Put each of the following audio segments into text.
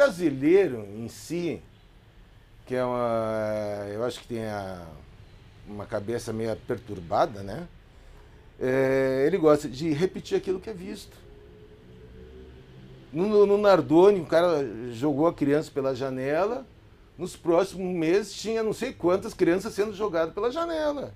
brasileiro em si, que é uma. Eu acho que tem a, uma cabeça meio perturbada, né? É, ele gosta de repetir aquilo que é visto. No, no Nardoni, o cara jogou a criança pela janela. Nos próximos meses tinha não sei quantas crianças sendo jogadas pela janela.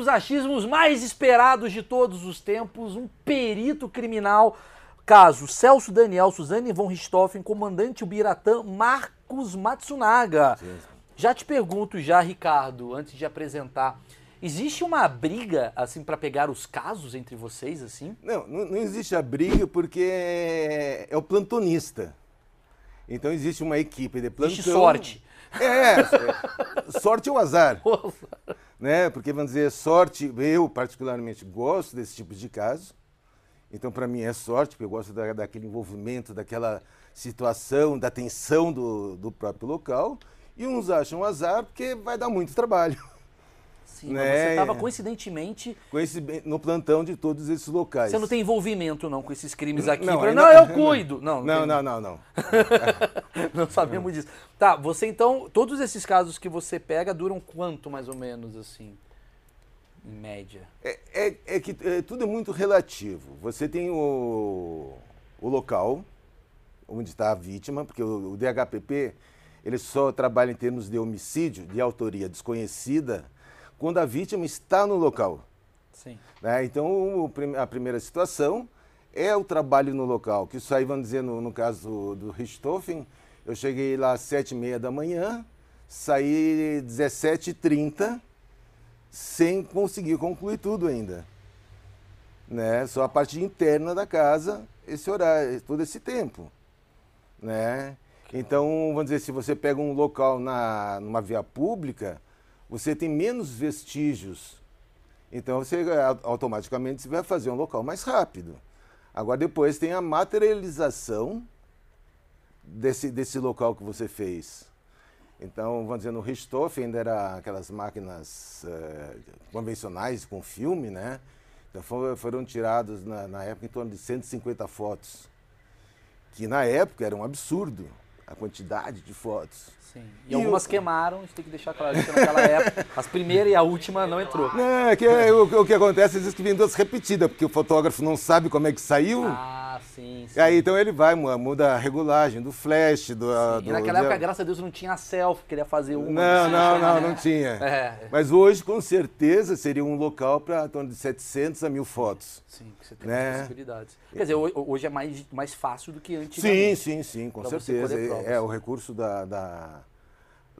Dos achismos mais esperados de todos os tempos, um perito criminal. Caso Celso Daniel, Suzane von Richthofen, comandante Ubiratã, Marcos Matsunaga. Sim. Já te pergunto já, Ricardo, antes de apresentar, existe uma briga assim para pegar os casos entre vocês assim? Não, não, não existe a briga porque é, é o plantonista. Então existe uma equipe de plantão. Existe sorte. É, é sorte ou azar. né? Porque, vamos dizer, sorte, eu particularmente gosto desse tipo de caso. Então, para mim, é sorte, porque eu gosto da, daquele envolvimento, daquela situação, da tensão do, do próprio local. E uns acham azar porque vai dar muito trabalho. Sim, né? você estava coincidentemente. no plantão de todos esses locais. Você não tem envolvimento não com esses crimes aqui? Não, pra... não, não eu cuido. Não, não, não, não. Não, não sabemos disso. Tá, você então, todos esses casos que você pega duram quanto mais ou menos assim? Em média? É, é, é que é, tudo é muito relativo. Você tem o, o local onde está a vítima, porque o, o DHPP ele só trabalha em termos de homicídio de autoria desconhecida quando a vítima está no local. Sim. Né? Então, a primeira situação é o trabalho no local, que isso aí, vamos dizer, no, no caso do Richthofen, eu cheguei lá às sete e meia da manhã, saí 17h30, sem conseguir concluir tudo ainda. Né? Só a parte interna da casa, esse horário, todo esse tempo. Né? Então, vamos dizer, se você pega um local na, numa via pública, você tem menos vestígios. Então você automaticamente vai fazer um local mais rápido. Agora depois tem a materialização desse, desse local que você fez. Então, vamos dizer, no Richthofen ainda era aquelas máquinas uh, convencionais com filme, né? Então foram tirados na, na época em torno de 150 fotos, que na época era um absurdo a quantidade de fotos. Sim. E, e algumas eu... queimaram, a gente tem que deixar claro que naquela época, as primeiras e a última não entrou. Não, é que é, o, o, que acontece às vezes que vem duas repetidas, porque o fotógrafo não sabe como é que saiu. Ah, sim, sim. E aí então ele vai, muda a regulagem do flash, do. do e naquela época, graças a Deus, não tinha selfie, queria fazer uma. Não, não, não, não tinha. É. Mas hoje, com certeza, seria um local para torno de 700 a mil fotos. Sim, você tem né? possibilidades. Quer dizer, hoje é mais, mais fácil do que antes. Sim, sim, sim, com certeza. É, é, o recurso da, da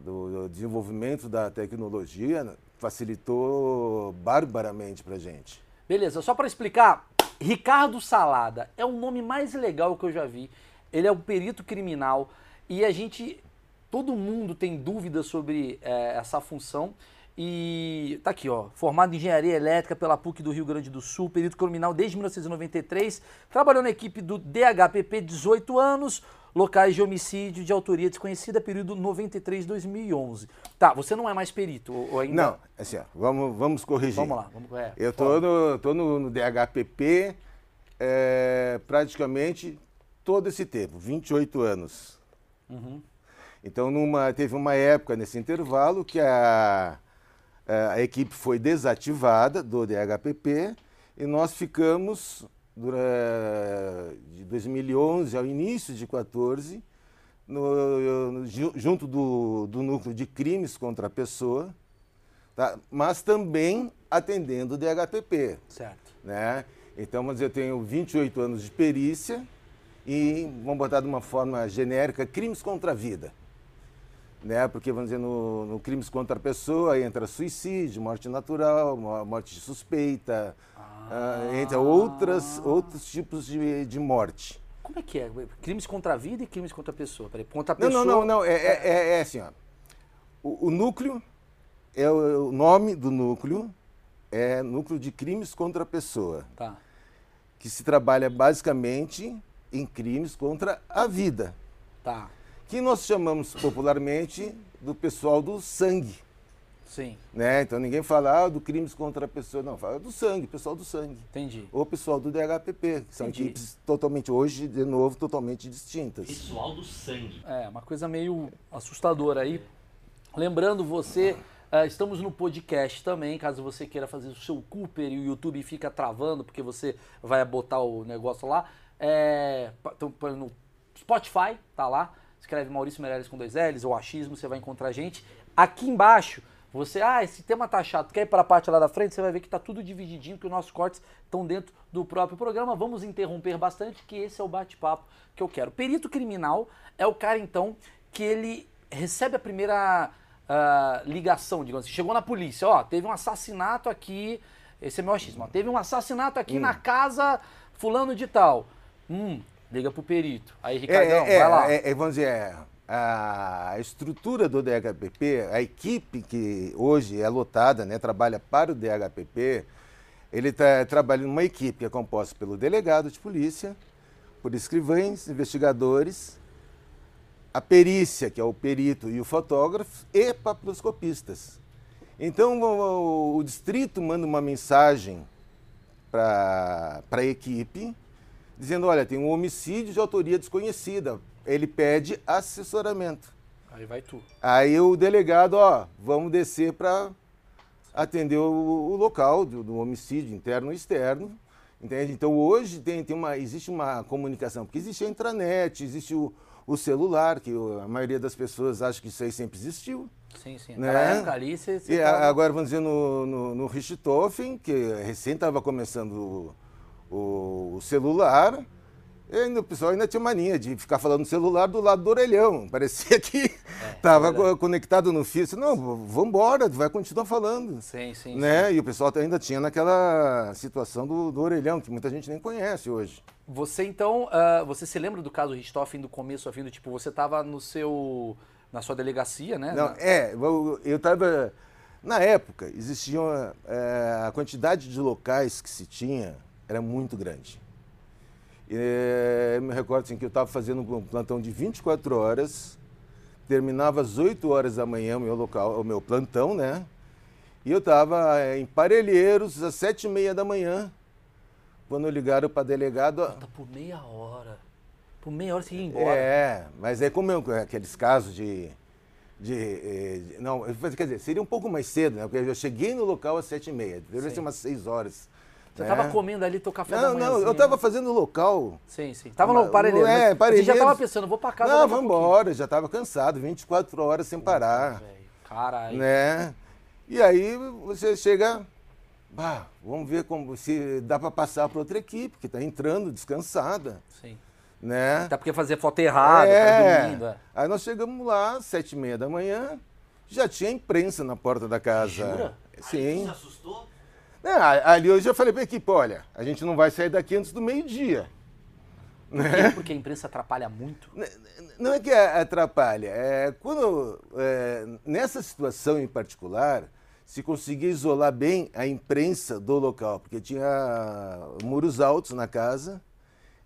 do, desenvolvimento da tecnologia facilitou barbaramente para gente. Beleza, só para explicar, Ricardo Salada é o nome mais legal que eu já vi. Ele é um perito criminal e a gente, todo mundo tem dúvidas sobre é, essa função. E tá aqui, ó, formado em engenharia elétrica pela PUC do Rio Grande do Sul, perito criminal desde 1993, trabalhou na equipe do DHPP 18 anos, locais de homicídio de autoria desconhecida, período 93-2011. Tá, você não é mais perito ou ainda? Não, assim, ó, vamos, vamos corrigir. Vamos lá, vamos é, Eu tô no, tô no, no DHPP é, praticamente todo esse tempo, 28 anos. Uhum. Então, numa, teve uma época nesse intervalo que a, a equipe foi desativada do DHPP e nós ficamos de 2011 ao início de 2014, no, no, junto do, do, núcleo de crimes contra a pessoa, tá? mas também atendendo o DHPP. Certo. Né? Então, mas eu tenho 28 anos de perícia e, vamos botar de uma forma genérica, crimes contra a vida. Né? Porque, vamos dizer, no, no crimes contra a pessoa entra suicídio, morte natural, morte suspeita, ah. Entre outras, outros tipos de, de morte. Como é que é? Crimes contra a vida e crimes contra a pessoa? Peraí, contra a pessoa... Não, não, não, não. É, é, é, é assim, ó. O, o, núcleo, é o, o nome do núcleo é núcleo de crimes contra a pessoa. Tá. Que se trabalha basicamente em crimes contra a vida. Tá. Que nós chamamos popularmente do pessoal do sangue. Sim. Né? Então ninguém fala ah, do crimes contra a pessoa, não, fala do sangue, pessoal do sangue. Entendi. Ou pessoal do DHPP, que são Entendi. equipes totalmente, hoje, de novo, totalmente distintas. Pessoal do sangue. É, uma coisa meio assustadora aí. Lembrando você, eh, estamos no podcast também, caso você queira fazer o seu Cooper e o YouTube fica travando porque você vai botar o negócio lá. É, então, no Spotify, tá lá. Escreve Maurício Meirelles com dois L's ou achismo, você vai encontrar a gente. Aqui embaixo, você, ah, esse tema tá chato, quer ir para a parte lá da frente, você vai ver que tá tudo divididinho, que os nossos cortes estão dentro do próprio programa. Vamos interromper bastante, que esse é o bate-papo que eu quero. Perito criminal é o cara, então, que ele recebe a primeira ah, ligação, digamos assim. Chegou na polícia, ó, teve um assassinato aqui, esse é meu achismo, ó, teve um assassinato aqui na casa fulano de tal. Hum, liga pro perito. Aí, Ricardão, é, é, vai lá. é, é, vamos dizer, é, a estrutura do DHPP, a equipe que hoje é lotada, né, trabalha para o DHPP, ele está trabalhando numa equipe que é composta pelo delegado de polícia, por escrivães, investigadores, a perícia, que é o perito e o fotógrafo, e papiloscopistas. Então, o, o distrito manda uma mensagem para a equipe, dizendo, olha, tem um homicídio de autoria desconhecida. Ele pede assessoramento. Aí vai tu. Aí o delegado, ó, vamos descer para atender o, o local do, do homicídio interno e externo. Entende? Então hoje tem, tem uma, existe uma comunicação, porque existe a intranet, existe o, o celular, que a maioria das pessoas acha que isso aí sempre existiu. Sim, sim. Né? Naquela época ali, você... você E tava- a- agora, vamos dizer, no, no, no Richthofen, que recém estava começando o- o celular, ainda, o pessoal ainda tinha mania de ficar falando no celular do lado do orelhão. Parecia que estava É, verdade. conectado no fio. Não, vamos embora, vai continuar falando. Sim, sim, Né? E o pessoal ainda tinha naquela situação do, do orelhão, que muita gente nem conhece hoje. Você então, ah, você se lembra do caso Richthofen do começo ao fim do tipo, você estava no seu na sua delegacia, né? Não, é, eu- estava. Na época, existiam. é, a quantidade de locais que se tinha era muito grande. É, eu me recordo assim, que eu estava fazendo um plantão de 24 horas, terminava às 8 horas da manhã o meu, local, o meu plantão, né? E eu estava em Parelheiros às 7 e meia da manhã, quando ligaram para delegado. Puta, por meia hora. Por meia hora você ia embora. É, mas é como eu- aqueles casos de. de, eh, de- não, quer dizer, seria um pouco mais cedo, né? Porque eu cheguei no local às sete e meia, deveria ser umas seis horas. Você né? tava comendo ali teu café da Não, manhã. não, eu estava fazendo local. Sim, sim. Tava no parelheiro. é, mas Você já Parelheiros. tava pensando, vou pra casa não, vamos embora, já estava cansado, 24 horas sem parar. Caralho. né? E aí você chega, bah, vamos ver como se dá para passar para outra equipe que está entrando descansada, Sim. né? Até porque fazer foto errada, É. dormindo. é. Aí nós chegamos lá, sete e meia da manhã, já tinha imprensa na porta da casa. Jura? Aí Sim. se assustou? É, ali hoje eu falei pra equipe, olha, a gente não vai sair daqui antes do meio-dia. Porque- Porque a imprensa atrapalha muito. Não é que a- atrapalha, é quando, é, nessa situação em particular, se conseguia isolar bem a imprensa do local, porque tinha muros altos na casa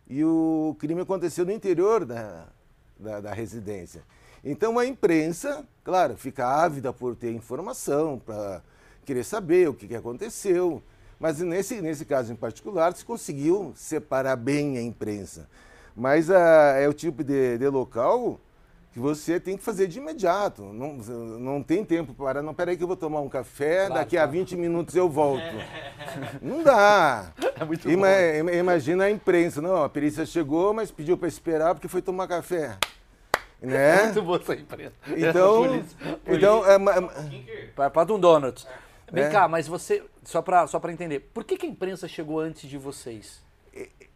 e o crime aconteceu no interior da, da, da residência. Então a imprensa, claro, fica ávida por ter informação, para querer saber o que, que aconteceu. Mas nesse, nesse caso em particular, se conseguiu separar bem a imprensa. Mas ah, é o tipo de, de local que você tem que fazer de imediato. Não, não tem tempo para. Não, peraí que eu vou tomar um café, Claro, daqui a claro. 20 minutos eu volto. Não dá. É muito Ima- bom. ima- imagina a imprensa. Não, a perícia chegou, mas pediu para esperar porque foi tomar café. É Né? muito boa essa imprensa. Então, Polícia. então é. Para para um Donuts. Vem É. cá, mas você, só para só pra entender, por que, que a imprensa chegou antes de vocês?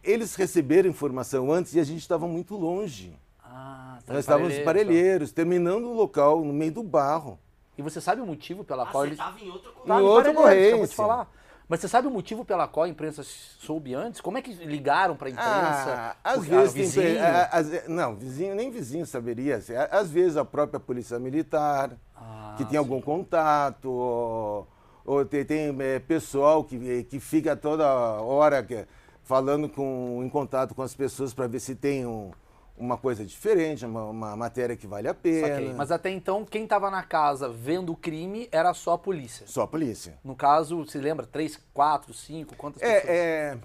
eles receberam informação antes e a gente estava muito longe. Ah, tá Nós estávamos nos Parelheiros, terminando o local, no meio do barro. E você sabe o motivo pela Ah, qual você eles... tava em Tá. conversa. Em outra acabou de ocorrência. falar. Mas você sabe o motivo pela qual a imprensa soube antes? Como é que ligaram para a imprensa? Ah, às vezes vizinho? não, vizinho, nem vizinho saberia. assim, Às vezes a própria polícia militar, Ah, que tem algum contato, ou, tem, tem, eh, pessoal que, que fica toda hora que- falando com, em contato com as pessoas para ver se tem um, uma coisa diferente, uma, uma matéria que vale a pena. Saquei. Mas até então, quem estava na casa vendo o crime era só a polícia. Só a polícia. No caso, se lembra? Três, quatro, cinco? Quantas pessoas? É,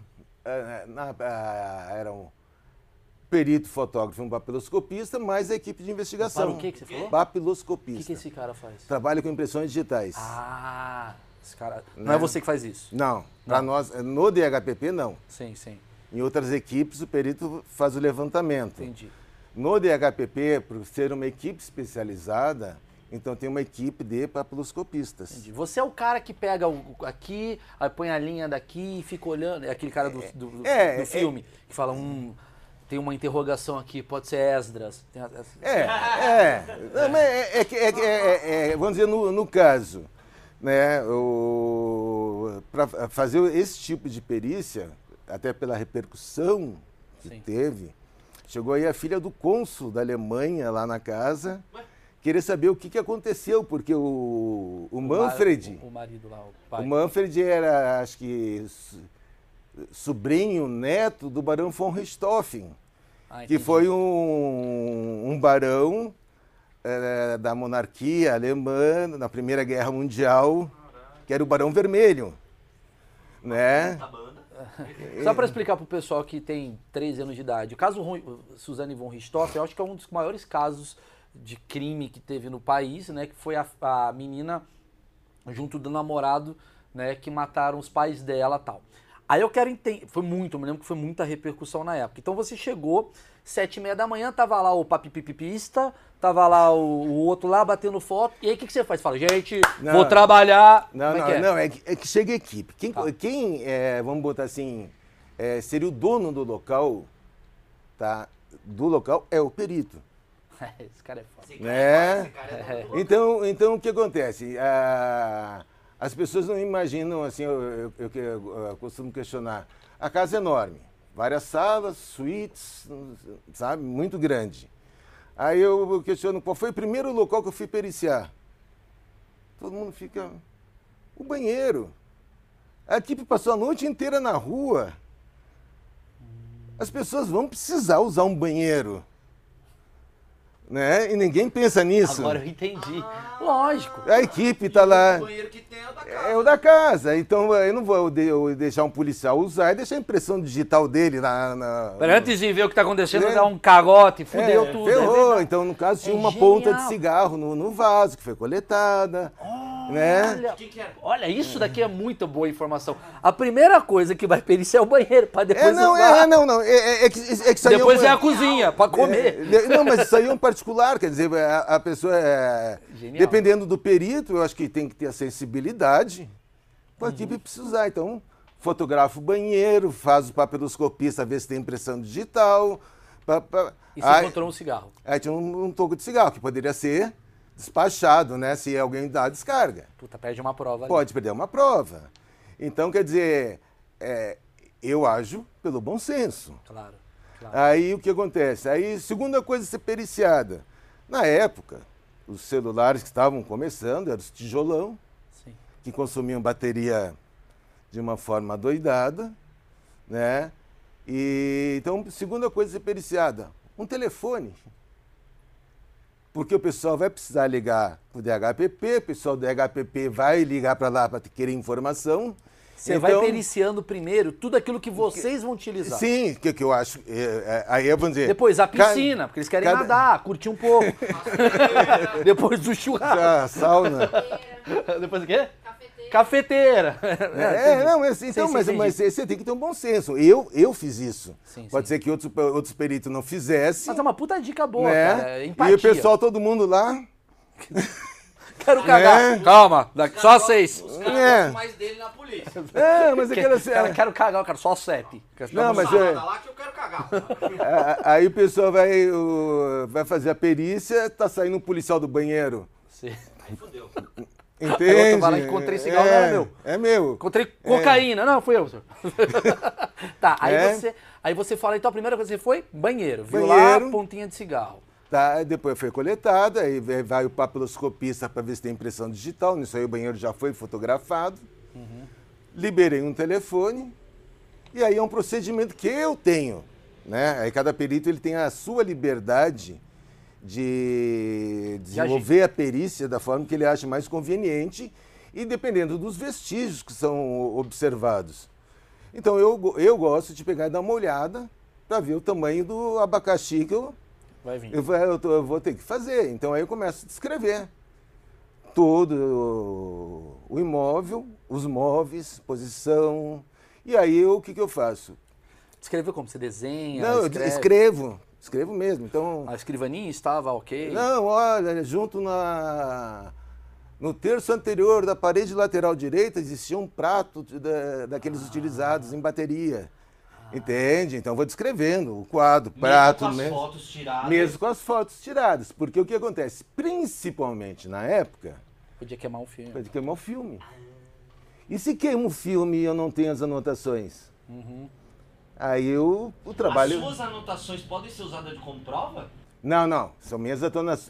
é, é, na, a, era um perito fotógrafo, um papiloscopista, mais a equipe de investigação. Para o que, que você falou? O Papiloscopista. que, que esse cara faz? Trabalha com impressões digitais. Ah, esse cara. Não Né? é você que faz isso. Não, para nós, no DHPP não. Sim, sim. Em outras equipes, o perito faz o levantamento. Entendi. No DHPP, por ser uma equipe especializada, então tem uma equipe de papiloscopistas. Entendi. Você é o cara que pega o, aqui, aí põe a linha daqui e fica olhando. É aquele cara do, do, do- É, do é- filme que fala, hum, tem uma interrogação aqui, pode ser Esdras. É, é. Não, é, é é é- é- é, vamos dizer, no, no caso, né, para fazer esse tipo de perícia, até pela repercussão que Sim. teve, chegou aí a filha do cônsul da Alemanha lá na casa, querer saber o que, que aconteceu, porque o, o Manfred, O, o marido lá, o o pai. Manfred era, acho que, sobrinho, neto do barão von Richthofen Ah, que foi um, um barão eh, da monarquia alemã na Primeira Guerra Mundial, que era o Barão Vermelho. Né? Só para explicar pro pessoal que tem 13 anos de idade, o caso Suzane von Richthofen, eu acho que é um dos maiores casos de crime que teve no país, né? Que foi a, a menina junto do namorado, né? Que mataram os pais dela tal. Aí eu quero entender, foi muito, eu me lembro que foi muita repercussão na época. Então você chegou, sete e meia da manhã, tava lá o papipipista, tava lá o, o outro lá batendo foto, e aí o que, que você faz? Fala, gente, Não. vou trabalhar. Não, Como é não, que é? não, é que, é que chega a equipe. Quem, Tá. quem eh, vamos botar assim, eh, seria o dono do local, tá? Do local é o perito. Esse cara é foda. né? Então, então o que acontece? Ah, as pessoas não imaginam assim, eu, eu- eu eu costumo questionar. A casa é enorme, várias salas, suítes, sabe, muito grande. Aí eu questiono qual foi o primeiro local que eu fui periciar. Todo mundo fica. O banheiro. A equipe passou a noite inteira na rua. As pessoas vão precisar usar um banheiro. Né? E ninguém pensa nisso. Agora eu entendi. Lógico. A equipe está lá. O banheiro que tem é o da casa. É o da casa. Então eu não vou deixar um policial usar e deixar a impressão digital dele na. na Pera, Antes de ver o que tá acontecendo, É. dá um cagote, fudeu É, tudo. é Ferrou. verdade. então, no caso, tinha É uma ponta de genial. cigarro no, no vaso que foi coletada. Né? Olha, que isso daqui é muito boa informação. A primeira coisa que vai periciar é o banheiro, pra depois É, não, usar. é, não, não. É, é- é que, é que isso aí Depois é, é a cozinha, pra comer. É, não, mas isso aí é um particular, quer dizer, a, a pessoa é. Genial. Dependendo do perito, eu acho que tem que ter a sensibilidade para a Uhum. equipe precisar. Então, fotografa o banheiro, faz o papiloscopista ver se tem impressão digital. pa- pa- E você aí, encontrou um cigarro. aí tinha um, um toco de cigarro, que poderia ser despachado, né? Se alguém dá a descarga. Puta, perde uma prova ali. Pode perder uma prova. Então, quer dizer, é, eu ajo pelo bom senso. Claro, claro. Aí o que acontece? Aí, segunda coisa ser periciada. Na época, os celulares que estavam começando eram os tijolão, Sim. que consumiam bateria de uma forma doidada, né? E então, segunda coisa ser periciada, um telefone. Porque o pessoal vai precisar ligar para o DHPP, o pessoal do DHPP vai ligar para lá para querer informação. Você vai Então- periciando primeiro tudo aquilo que vocês vão utilizar. Sim, que, que eu acho. é, é, aí eu vou dizer. Depois a piscina, porque eles querem cada- nadar, curtir um pouco. Depois do churrasco. A sauna. Depois o quê? Cafeteira. É, não, mas, então, sim, mas, entendi. mas você tem que ter um bom senso. Eu, eu fiz isso. Sim, Pode sim. ser que outros, outros peritos não fizessem. Mas é uma puta dica boa, né? cara. é Empatia. E o pessoal, todo mundo lá. Quero cagar. Né? Calma, daqui- só seis. Os caras É. gostam mais dele na polícia. É, mas aquela. Cara, quero cagar, eu quero só sete. Não, mas é- lá que eu quero cagar. a- Aí o pessoal vai, o- vai fazer a perícia, tá saindo um policial do banheiro. Sim. Aí fodeu. Entende? vai lá, encontrei cigarro, não era meu. É meu. Encontrei cocaína. Não, fui eu, senhor. tá, aí, É. você, aí você fala, então a primeira coisa que você foi, banheiro. Viu lá, Banheiro. pontinha de cigarro. Tá, aí depois foi coletada, aí vai- o papiloscopista para ver se tem impressão digital. Nisso aí o banheiro já foi fotografado. Liberei um telefone. E aí é um procedimento que eu tenho. né? Aí cada perito ele tem a sua liberdade de desenvolver a perícia da forma que ele acha mais conveniente e dependendo dos vestígios que são observados. Então eu, eu gosto de pegar e dar uma olhada para ver o tamanho do abacaxi que eu, Vai vir. eu, vou- eu eu vou ter que fazer. Então aí eu começo a descrever todo o imóvel, os móveis, posição. E aí eu, o que, que eu faço? Escreveu como? Você desenha? Não, eu escreve? escrevo, escrevo mesmo. Então, A escrivaninha estava ok? não, olha, junto na no terço anterior da parede lateral direita existia um prato da- daqueles Ah. utilizados em bateria. Entende? Então vou descrevendo o quadro, prato, mesmo com as mesmo, fotos tiradas. mesmo com as fotos tiradas. Porque o que acontece? Principalmente na época, Podia queimar um filme. pode queimar o filme. E se queima o filme e eu não tenho as anotações? Uhum. Aí eu, o trabalho. As suas anotações podem ser usadas como prova? Não, não. São minhas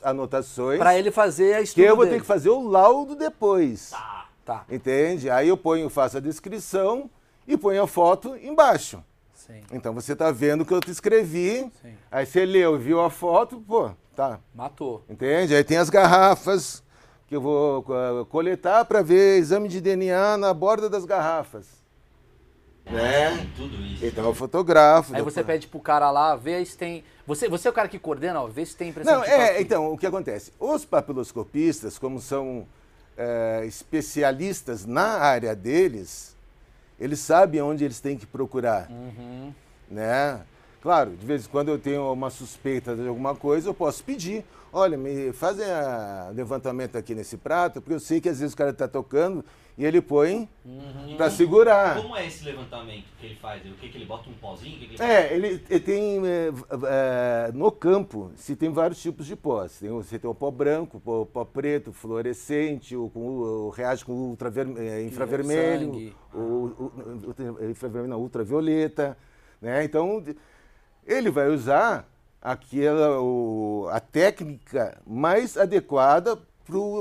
anotações. Pra ele fazer a que estudo eu vou ter dele. que fazer o laudo depois. Tá. Tá, Entende? Aí eu ponho, faço a descrição e ponho a foto embaixo. sim. Então você está vendo o que eu te escrevi. Sim. Aí você leu, viu a foto, pô, tá. Matou. Entende? Aí tem as garrafas que eu vou co- coletar para ver exame de DNA na borda das garrafas. Né? Tudo isso. Então eu fotografo. Aí você depois- pede pro cara lá, vê se tem. Você, você é o cara que coordena, ó, vê se tem impressão Não, é, então, o que acontece? Os papiloscopistas, como são é, especialistas na área deles, eles sabem onde eles têm que procurar, Uhum. né? Claro, de vez em quando eu tenho uma suspeita de alguma coisa, eu posso pedir, olha, me fazem a levantamento aqui nesse prato, porque eu sei que às vezes o cara está tocando e ele põe Uhum. para segurar. Como é esse levantamento que ele faz? O que, que ele bota um pozinho? Que, que ele É, ele, ele tem é, é, no campo se tem vários tipos de pó. Você tem, o- você tem o pó branco, o pó, pó preto, fluorescente, o, com, o, o reage com ultraver, é, infravermelho, o, infravermelho não, ultravioleta, né? Então ele vai usar aquela o, a técnica mais adequada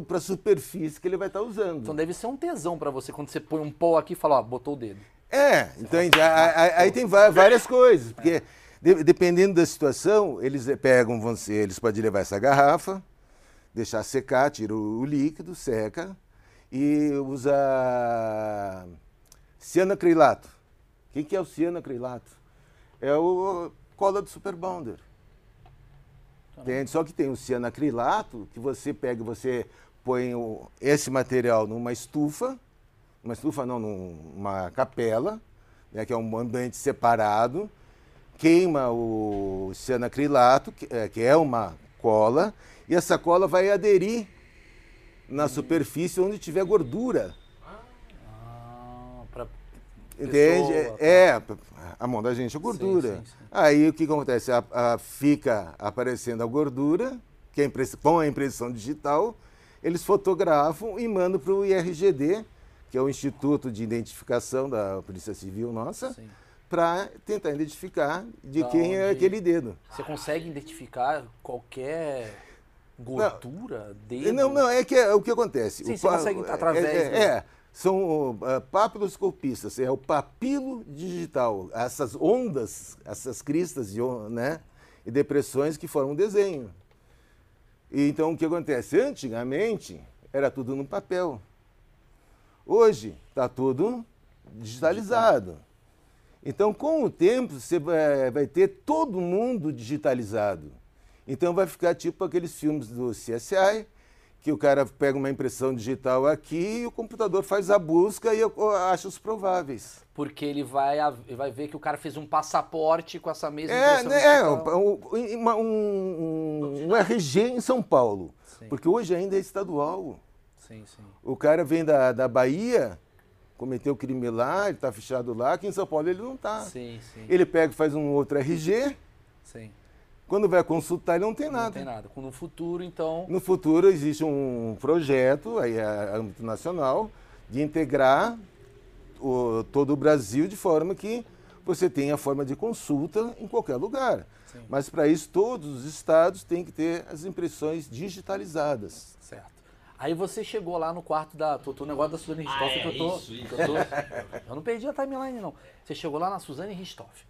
para a superfície que ele vai estar usando. Então deve ser um tesão pra você quando você põe um pó aqui e fala, ó, botou o dedo. É, entende? A- a- Aí tem várias coisas, porque de- dependendo da situação, eles pegam, eles podem levar essa garrafa, deixar secar, tira o, líquido, seca e usa cianocrilato. O que, é o cianocrilato? É o cola do Super Bonder. Entende? Só que tem o cianacrilato, que você pega, você põe o- esse material numa estufa, uma estufa não, numa capela, né, que é um ambiente separado, queima o cianacrilato, que é, que é uma cola, e essa cola vai aderir na superfície onde tiver gordura. Entende? Pessoa, É, a mão da gente é gordura. sim, sim. Aí o que acontece? A- a- fica aparecendo a gordura, que é impress- com a impressão digital, eles fotografam e mandam para o IRGD, que é o Instituto de Identificação da Polícia Civil nossa, Sim. para tentar identificar de Da quem é aquele dedo. Você consegue identificar qualquer gordura, dedo? Não, não, é que é o que acontece. Sim, O você consegue através É, do- é, é, são uh, papiloscopistas, é o papilo digital, essas ondas, essas cristas e, on- né, e depressões que formam um desenho. E então o que acontece? Antigamente era tudo no papel. Hoje está tudo digitalizado. Então, com o tempo, você vai, vai ter todo mundo digitalizado. Então, vai ficar tipo aqueles filmes do CSI, que o cara pega uma impressão digital aqui e o computador faz a busca e eu- acha os prováveis. Porque ele vai, vai ver que o cara fez um passaporte com essa mesma É, impressão né, é digital. um, uma- um- um- um RG em São Paulo, Sim. porque hoje ainda é estadual. Sim, sim. O cara vem da, da Bahia, cometeu crime lá, ele está fechado lá, aqui em São Paulo ele não está. Sim, sim. Ele pega e faz um outro RG, Sim. Quando vai consultar ele não tem Não nada. tem nada. No futuro, então. No futuro existe um projeto, aí é âmbito nacional, de integrar o- todo o Brasil de forma que você tenha forma de consulta em qualquer lugar. Sim. Mas para isso todos os estados têm que ter as impressões digitalizadas. Certo. Aí você chegou lá no quarto da. Tô, tô no negócio da Suzane Ah, Ristoff é, que eu tô. isso, isso. eu tô- eu não perdi a timeline, não. Você chegou lá na Suzane Ristoff.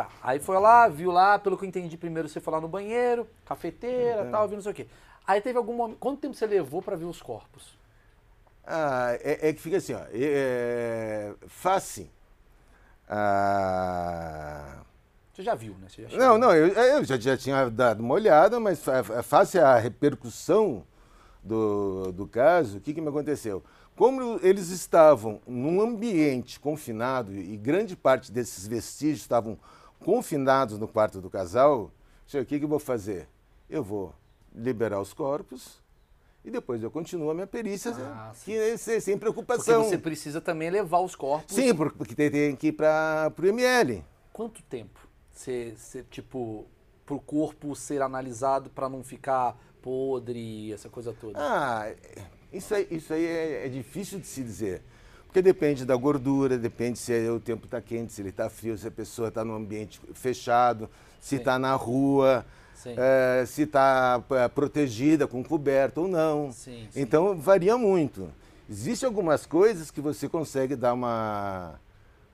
Tá. Aí foi lá, viu lá, pelo que eu entendi, primeiro você foi lá no banheiro, cafeteira, É. tal, viu não sei o quê. Aí teve algum momento. Quanto tempo você levou pra ver os corpos? Ah, é, é que fica assim, ó. É, face. Ah, Você já viu, né? Você já não, não, eu, eu já, já tinha dado uma olhada, mas fa- fa- face a repercussão do, do caso, o que, que me aconteceu? Como eles estavam num ambiente confinado e grande parte desses vestígios estavam confinados no quarto do casal, o que, que eu vou fazer? Eu vou liberar os corpos e depois eu continuo a minha perícia Ah, que, sem, sem Porque preocupação. você precisa também levar os corpos. Sim, por- porque tem, tem que ir para o ML. Quanto tempo? Você, você, tipo, pro corpo ser analisado pra não ficar podre, essa coisa toda? Ah, isso aí, isso aí é, é difícil de se dizer. Porque depende da gordura, depende se o tempo está quente, se ele está frio, se a pessoa está num ambiente fechado, se está na rua, eh, se está protegida com coberta ou não. Sim, sim. Então varia muito. Existem algumas coisas que você consegue dar uma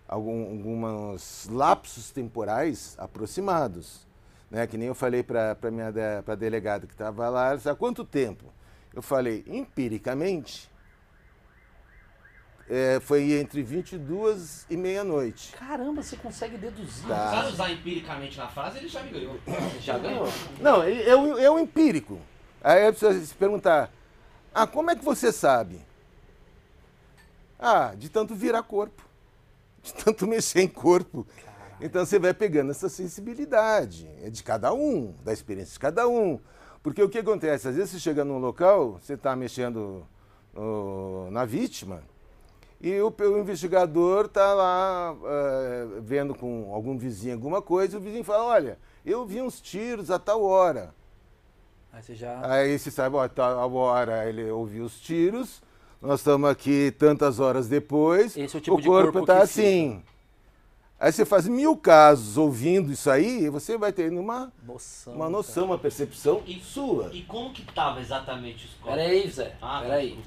algum, alguns lapsos temporais aproximados, né? Que nem eu falei para para minha de- pra delegada que estava lá, ela disse, há quanto tempo? Eu falei empiricamente é, foi entre 22 e meia-noite. Caramba, você consegue deduzir. Tá. Sabe usar empiricamente na frase, ele já me ganhou. Já ganhou. Não, é, é o, é empírico. Aí a pessoa se perguntar, ah, como é que você sabe? Ah, de tanto virar corpo, de tanto mexer em corpo. Então você vai pegando essa sensibilidade, é de cada um, da experiência de cada um. Porque o que acontece? Às vezes você chega num local, você está mexendo ó, na vítima, e o, o investigador está lá eh, vendo com algum vizinho alguma coisa, e o vizinho fala, olha, eu vi uns tiros a tal hora. Aí você já. Aí você sabe, ó, tal hora ele ouviu os tiros, nós estamos aqui tantas horas depois, Esse é o tipo o corpo está assim. Aí você faz mil casos ouvindo isso aí, e você vai ter uma, Noção. uma noção, uma percepção E, sua. E como que tava exatamente os corpos? Pera aí, Zé. Ah, Pera aí.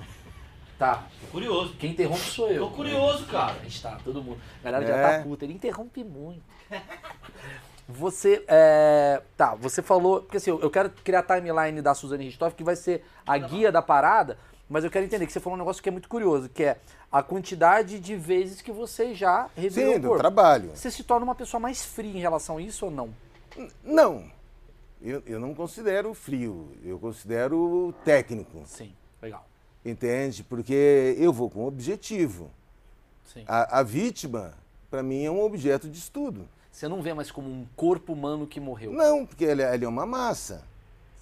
Tá. Tô curioso. Quem interrompe sou eu. Tô curioso, cara. A gente tá, todo mundo. A galera já É. tá puta. Ele interrompe muito. Você, é, tá, você falou, porque assim, eu quero criar a timeline da Suzane Ristoff, que vai ser a guia da parada, mas eu quero entender que você falou um negócio que é muito curioso, que é a quantidade de vezes que você já revirou Sim, o do corpo. trabalho. Você se torna uma pessoa mais fria em relação a isso ou não? Não, eu, eu não considero frio, eu considero técnico, Sim, legal. Entende? Porque eu vou com objetivo. Sim. A, a vítima, para mim, é um objeto de estudo. Você não vê mais como um corpo humano que morreu. Não, porque ele, é- ele é uma massa.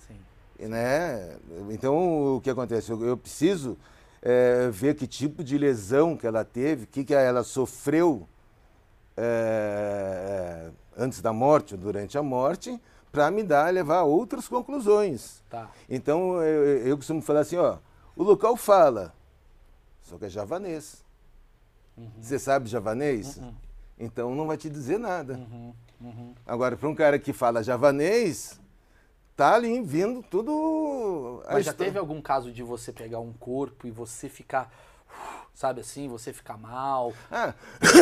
Sim. né? Então, o que acontece? Eu, eu preciso eh, ver que tipo de lesão que ela teve, o que, que ela sofreu eh, antes da morte ou durante a morte, para me dar, levar a outras conclusões. Tá. Então, eu, eu costumo falar assim, ó, o local fala, só que é javanês. Você sabe javanês? Então não vai te dizer nada. Agora, para um cara que fala javanês, tá ali vindo tudo. Mas já teve algum caso de você pegar um corpo e você ficar, sabe assim, você ficar mal? Ah,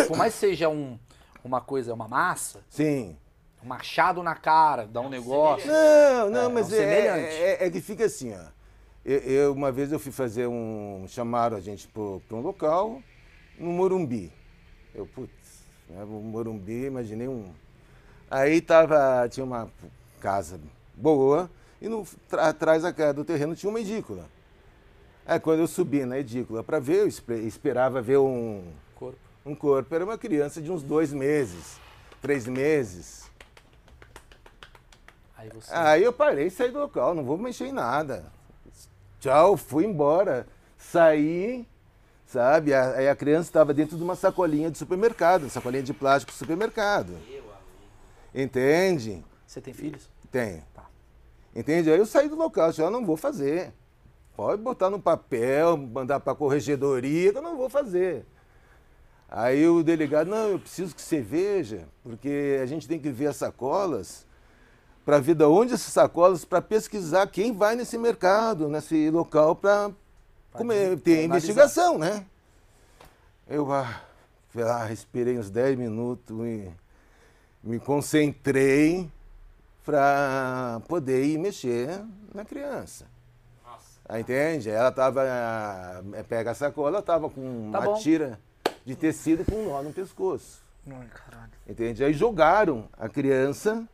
Por mais que seja um, uma coisa, uma massa, sim. um machado na cara, dá um negócio. Não, não, É, mas é um é, semelhante. é- é que fica assim, ó. Eu, eu- uma vez eu fui fazer um. chamaram a gente para um local no Morumbi. Eu, putz, né, o Morumbi, imaginei um. Aí tava, tinha uma casa boa e no, atrás do terreno tinha uma edícula. Aí quando eu subi na edícula para ver, eu espe- esperava ver um, Corpo. um corpo. Era uma criança de uns dois meses, três meses. Aí você. Aí eu parei e saí do local, não vou mexer em nada. Tchau, fui embora. Saí, sabe? Aí a criança estava dentro de uma sacolinha de supermercado, sacolinha de plástico de supermercado. Entende? Você tem filhos? Tem. Tá. Entende? Aí eu saí do local, eu não vou fazer. Pode botar no papel, mandar para a corregedoria, que eu não vou fazer. Aí o delegado, não, eu preciso que você veja, porque a gente tem que ver as sacolas para ver de onde essas sacolas, para pesquisar quem vai nesse mercado, nesse local, para ter investigação, né? Eu ah, lá, respirei uns 10 minutos e me concentrei para poder ir mexer na criança. Nossa. Entende? Ela tava. eh, Pega a sacola, tava com Tá uma bom. tira de tecido com um nó no pescoço. Ai, caralho. Entende? Aí jogaram a criança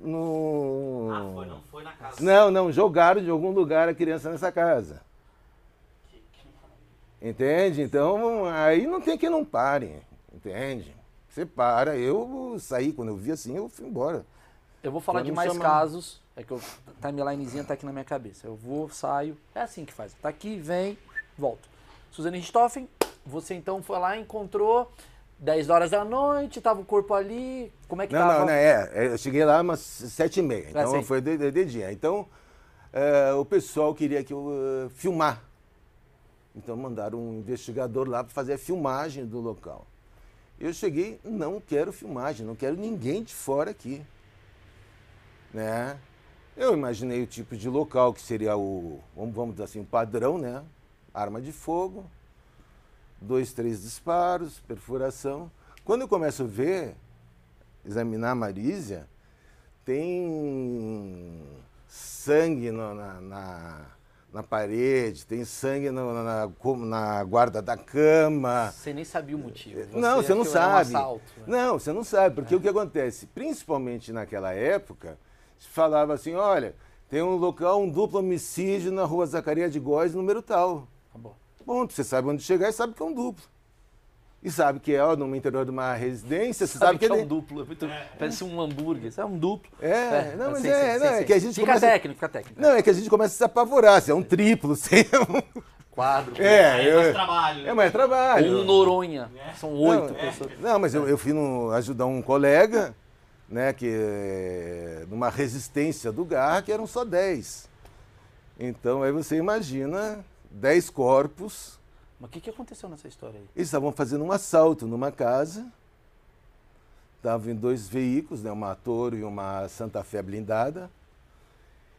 no. Ah, foi, não foi na casa. Não, não, jogaram de algum lugar a criança nessa casa. Entende? Então, aí não tem que não pare. Entende? Você para, eu saí, quando eu vi assim, eu fui embora. Eu vou falar de mais casos. É que o timelinezinha tá aqui na minha cabeça. Eu vou, saio. É assim que faz. Tá aqui, vem, volto. Suzane Richthofen, você então foi lá, encontrou 10 horas da noite, tava o corpo ali. Como é que Não, tava? não, não, é, é, eu cheguei lá umas sete e meia, então sim. foi de, de- de dia. Então, é, o pessoal queria que eu eh, filmar. Então mandaram um investigador lá para fazer a filmagem do local. Eu cheguei, não quero filmagem, não quero ninguém de fora aqui. Né? Eu imaginei o tipo de local que seria o, vamos, vamos dizer assim, o padrão, né? Arma de fogo, dois, três disparos, perfuração. Quando eu começo a ver, examinar a Marísia, tem sangue no- na, na, na parede, tem sangue no- na, na, guarda da cama. Você nem sabia o motivo. não, você não era um sabe. assalto, né? Não, você não sabe, porque o que acontece? Principalmente naquela época, se falava assim, olha, tem um local, um duplo homicídio na rua Zacarias de Góes, número tal. Tá bom. Ponto, você sabe onde chegar e sabe que é um duplo. E sabe que é ó, no interior de uma residência, você Sabe, que, é de- um duplo. é muito- Parece um hambúrguer. Isso é um duplo. É, não, mas sim, é, sim, não, sim, é sim. que a gente Fica começa- técnico, fica técnico. Não, é que a gente começa a se apavorar, se é um triplo, se é um... Quadro. É, é mais trabalho. é mais trabalho. Um Noronha. São oito Não, pessoas. Não, mas eu, eu fui no- ajudar um colega, né, que é, numa resistência do GAR, que eram só 10. Então aí você imagina 10 corpos. Mas o que, que aconteceu nessa história aí? Eles estavam fazendo um assalto numa casa. Estavam em dois veículos, né, uma Toro e uma Santa Fé blindada.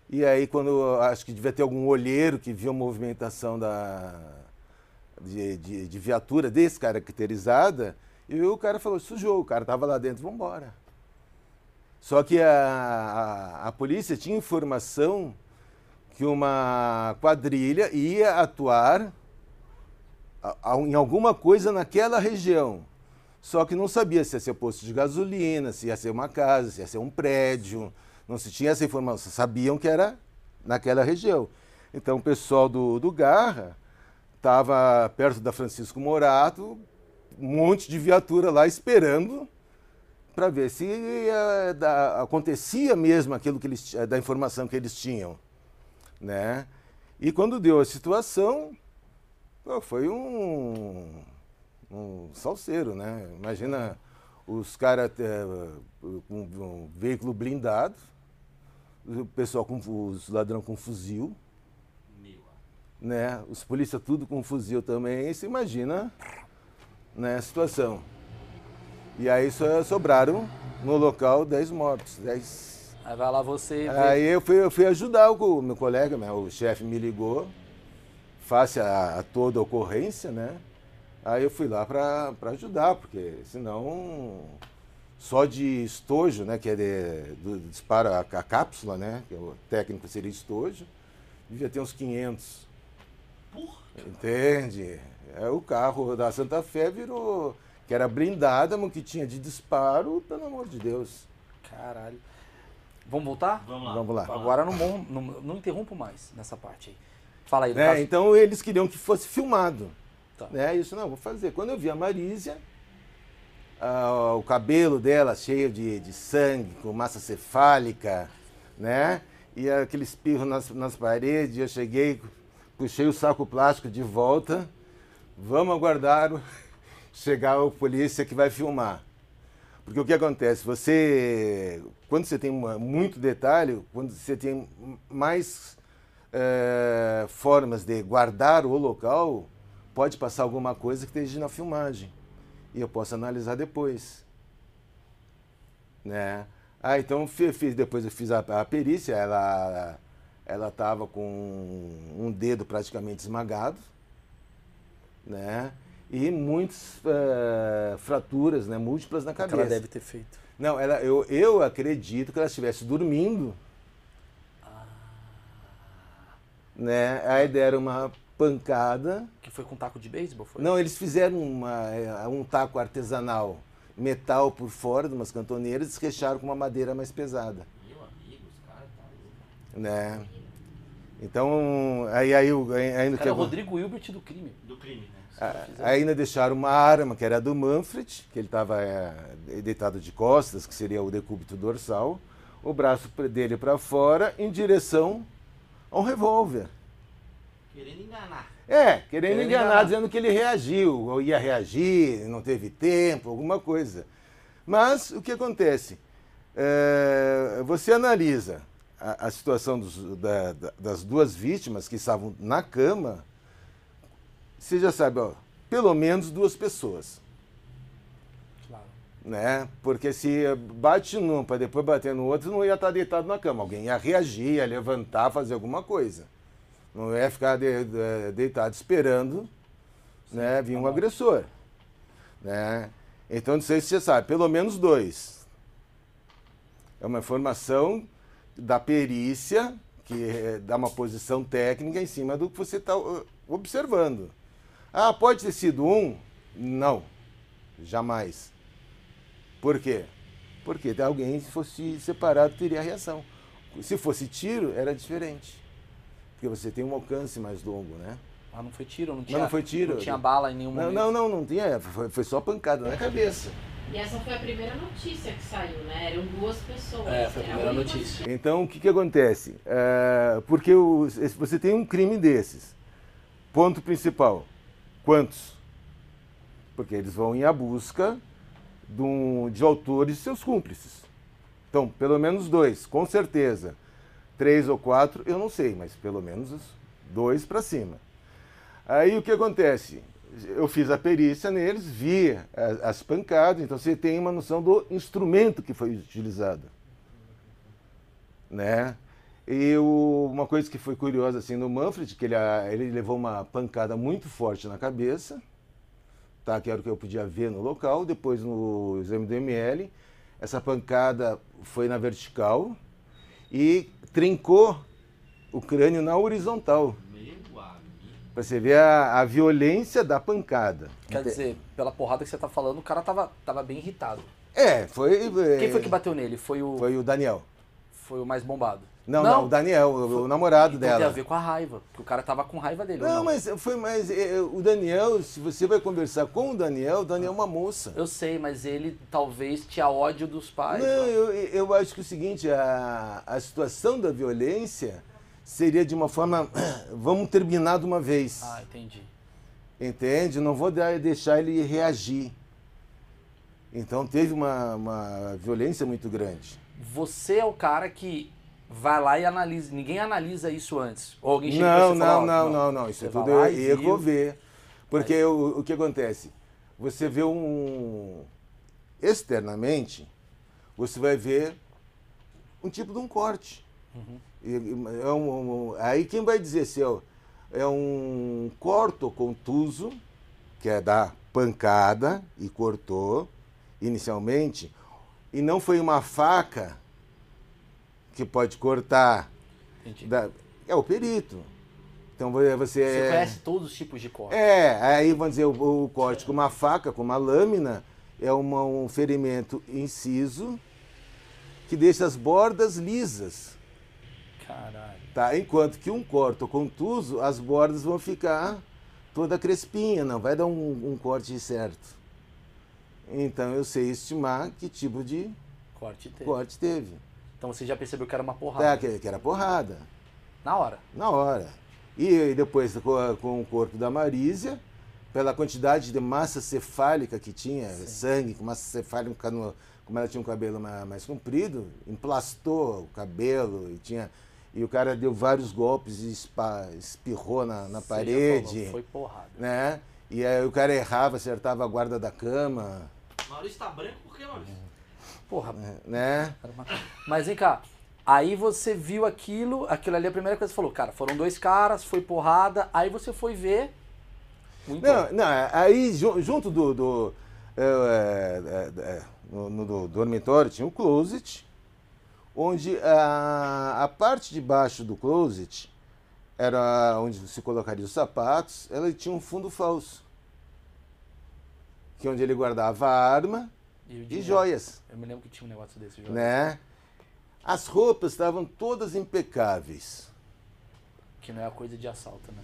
E aí, quando acho que devia ter algum olheiro que viu a movimentação da, de, de, de viatura descaracterizada, e o cara falou: sujou, o cara estava lá dentro, vamos embora. Só que a, a, a polícia tinha informação que uma quadrilha ia atuar em alguma coisa naquela região. Só que não sabia se ia ser posto de gasolina, se ia ser uma casa, se ia ser um prédio. Não se tinha essa informação. Sabiam que era naquela região. Então o pessoal do, do Garra estava perto da Francisco Morato, um monte de viatura lá esperando para ver se eh, da- acontecia mesmo aquilo que eles, ti- da informação que eles tinham. Né? E quando deu a situação, foi um, um salseiro, né? Imagina os caras com um veículo blindado, o pessoal com os ladrão com fuzil, né? Os polícia tudo com fuzil também. Você imagina, né, a situação. E aí sobraram no local 10 mortos, 10 Aí vai lá você. vê. Aí eu fui, eu fui ajudar o, meu colega, né, o chefe me ligou, face a, a toda a ocorrência, né? Aí eu fui lá para ajudar, porque senão só de estojo, né, que é de, do disparo a, a cápsula, né, que é o técnico seria estojo, devia ter uns 500. Porra. Entende? É, o carro da Santa Fé virou que era blindada, mas que tinha de disparo, pelo amor de Deus. Caralho. Vamos voltar? Vamos lá. Vamos lá. Agora não, não, não interrompo mais nessa parte aí. Fala aí, do né? caso- Então eles queriam que fosse filmado. Tá. Né? Isso não, vou fazer. Quando eu vi a Marísia, ah, o cabelo dela cheio de, de sangue, com massa cefálica, né? E aquele espirro nas, nas paredes, eu cheguei, puxei o saco plástico de volta. Vamos aguardar o- chegar o polícia que vai filmar. Porque o que acontece? Você, quando você tem uma- muito detalhe, quando você tem mais eh, formas de guardar o local, pode passar alguma coisa que esteja na filmagem. E eu posso analisar depois. Né? Ah, então fi- fiz, depois eu fiz a, a perícia, ela ela estava com um dedo praticamente esmagado, né? E muitas eh, fraturas, né, múltiplas na O que cabeça. ela deve ter feito. Não, ela, eu, eu acredito que ela estivesse dormindo. Né? Aí deram uma pancada. Que foi com taco de beisebol? Foi? Não, eles fizeram uma, eh, um taco artesanal, metal por fora, de umas cantoneiras, e com uma madeira mais pesada. Meu amigo, os caras tá louco. Né? Então, aí, aí, ainda O cara é o que- Rodrigo Hilbert do crime. Do crime, né? Ainda deixaram uma arma que era do Manfred, que ele estava deitado de costas, que seria o decúbito dorsal, o braço dele para fora em direção a um revólver. Querendo enganar. É, querendo Querendo enganar, enganar. dizendo que ele reagiu, ou ia reagir, não teve tempo, alguma coisa. Mas o que acontece? É, você analisa a, a situação dos- da- da- das duas vítimas que estavam na cama, você já sabe, ó, pelo menos duas pessoas. Claro. Né? Porque se bate num para depois bater no outro, não ia estar deitado na cama. Alguém ia reagir, ia levantar, fazer alguma coisa. Não ia ficar de- de- deitado esperando né, vir um agressor. Né? Então, não sei se você sabe, pelo menos dois. É uma informação da perícia, que eh, dá uma posição técnica em cima do que você está observando. Ah, pode ter sido um? Não, jamais. Por quê? Porque alguém, se fosse separado, teria reação. Se fosse tiro, era diferente. Porque você tem um alcance mais longo, né? Ah, não foi tiro? Não Não, tinha, não foi tiro. Não tinha bala em nenhum Não, momento? não, não, não tinha. Foi, foi só pancada na cabeça. E essa foi a primeira notícia que saiu, né? Eram duas pessoas. É, foi a primeira notícia. Então, o que, que acontece? É, porque o- se você tem um crime desses, ponto principal, quantos? Porque eles vão em a busca de, um- de autores e seus cúmplices. Então, pelo menos dois, com certeza. Três ou quatro, eu não sei, mas pelo menos os dois para cima. Aí o que acontece? Eu fiz a perícia neles, vi a- as pancadas, então você tem uma noção do instrumento que foi utilizado né? E o- uma coisa que foi curiosa assim no Manfred, que ele, ele levou uma pancada muito forte na cabeça, tá? Que era o que eu podia ver no local. Depois no exame do ML, essa pancada foi na vertical e trincou o crânio na horizontal. Meu amigo. Pra você ver a, a violência da pancada. Quer dizer, pela porrada que você tá falando, o cara tava, tava bem irritado. É, foi. Quem foi que bateu nele? Foi o, foi, Foi o Daniel. o mais bombado? Não, não, o Daniel, o, o namorado dela. tem a ver com a raiva, porque o cara tava com raiva dele. ou Não, mas foi mais. eh, O Daniel, se você vai conversar com o Daniel, o Daniel é uma moça. Eu sei, mas ele talvez tinha ódio dos pais. Não, né? eu, eu acho que é o seguinte, a, a situação da violência seria de uma forma. Vamos terminar de uma vez. Ah, entendi. Entende? Não vou deixar ele reagir. Então teve uma, uma violência muito grande. Você é o cara que vai lá e analisa. Ninguém analisa isso antes. Ou alguém chega Não, você e fala, não, não, não, não. Isso é tudo e vou ver. Porque o, o que acontece? Você vê um. Externamente, você vai ver um tipo de um corte. Uhum. E- e- é um- um- aí quem vai dizer se é, é um corto contuso, que é da pancada e cortou inicialmente, e não foi uma faca que pode cortar. Da- é o perito. Então você. Você é- conhece todos os tipos de corte. É, aí vamos dizer, o, o corte com uma faca, com uma lâmina, é uma- um ferimento inciso que deixa as bordas lisas. Caralho. Tá? Enquanto que um corte contuso, as bordas vão ficar toda crespinha, não vai dar um, um corte certo. Então eu sei estimar que tipo de Corte teve. corte teve. Então você já percebeu que era uma porrada. Tá, que, que era porrada. Na hora. Na hora. E depois com, com o corpo da Marísia, pela quantidade de massa cefálica que tinha, sangue, com massa cefálica, no- como ela tinha um cabelo ma- mais, comprido, emplastou o cabelo e tinha. E o cara deu vários golpes e espa- espirrou na, na parede. falou, Foi porrada. Né? E aí o cara errava, acertava a guarda da cama. Maurício tá branco por quê, Maurício? Porra. Né? era uma- Mas vem cá. Aí você viu aquilo, aquilo ali, a primeira coisa que você falou, cara, foram dois caras, foi porrada, aí você foi ver. Muito Não, bom. não, aí ju- junto do, do, é, é, é, no, no do dormitório tinha o closet, onde a, a parte de baixo do closet era onde se colocaria os sapatos, ela tinha um fundo falso, que é onde ele guardava a arma e dinheiro? joias, Eu me lembro que tinha um negócio desse jogo. né? As roupas estavam todas impecáveis. Que não é a coisa de assalto, né?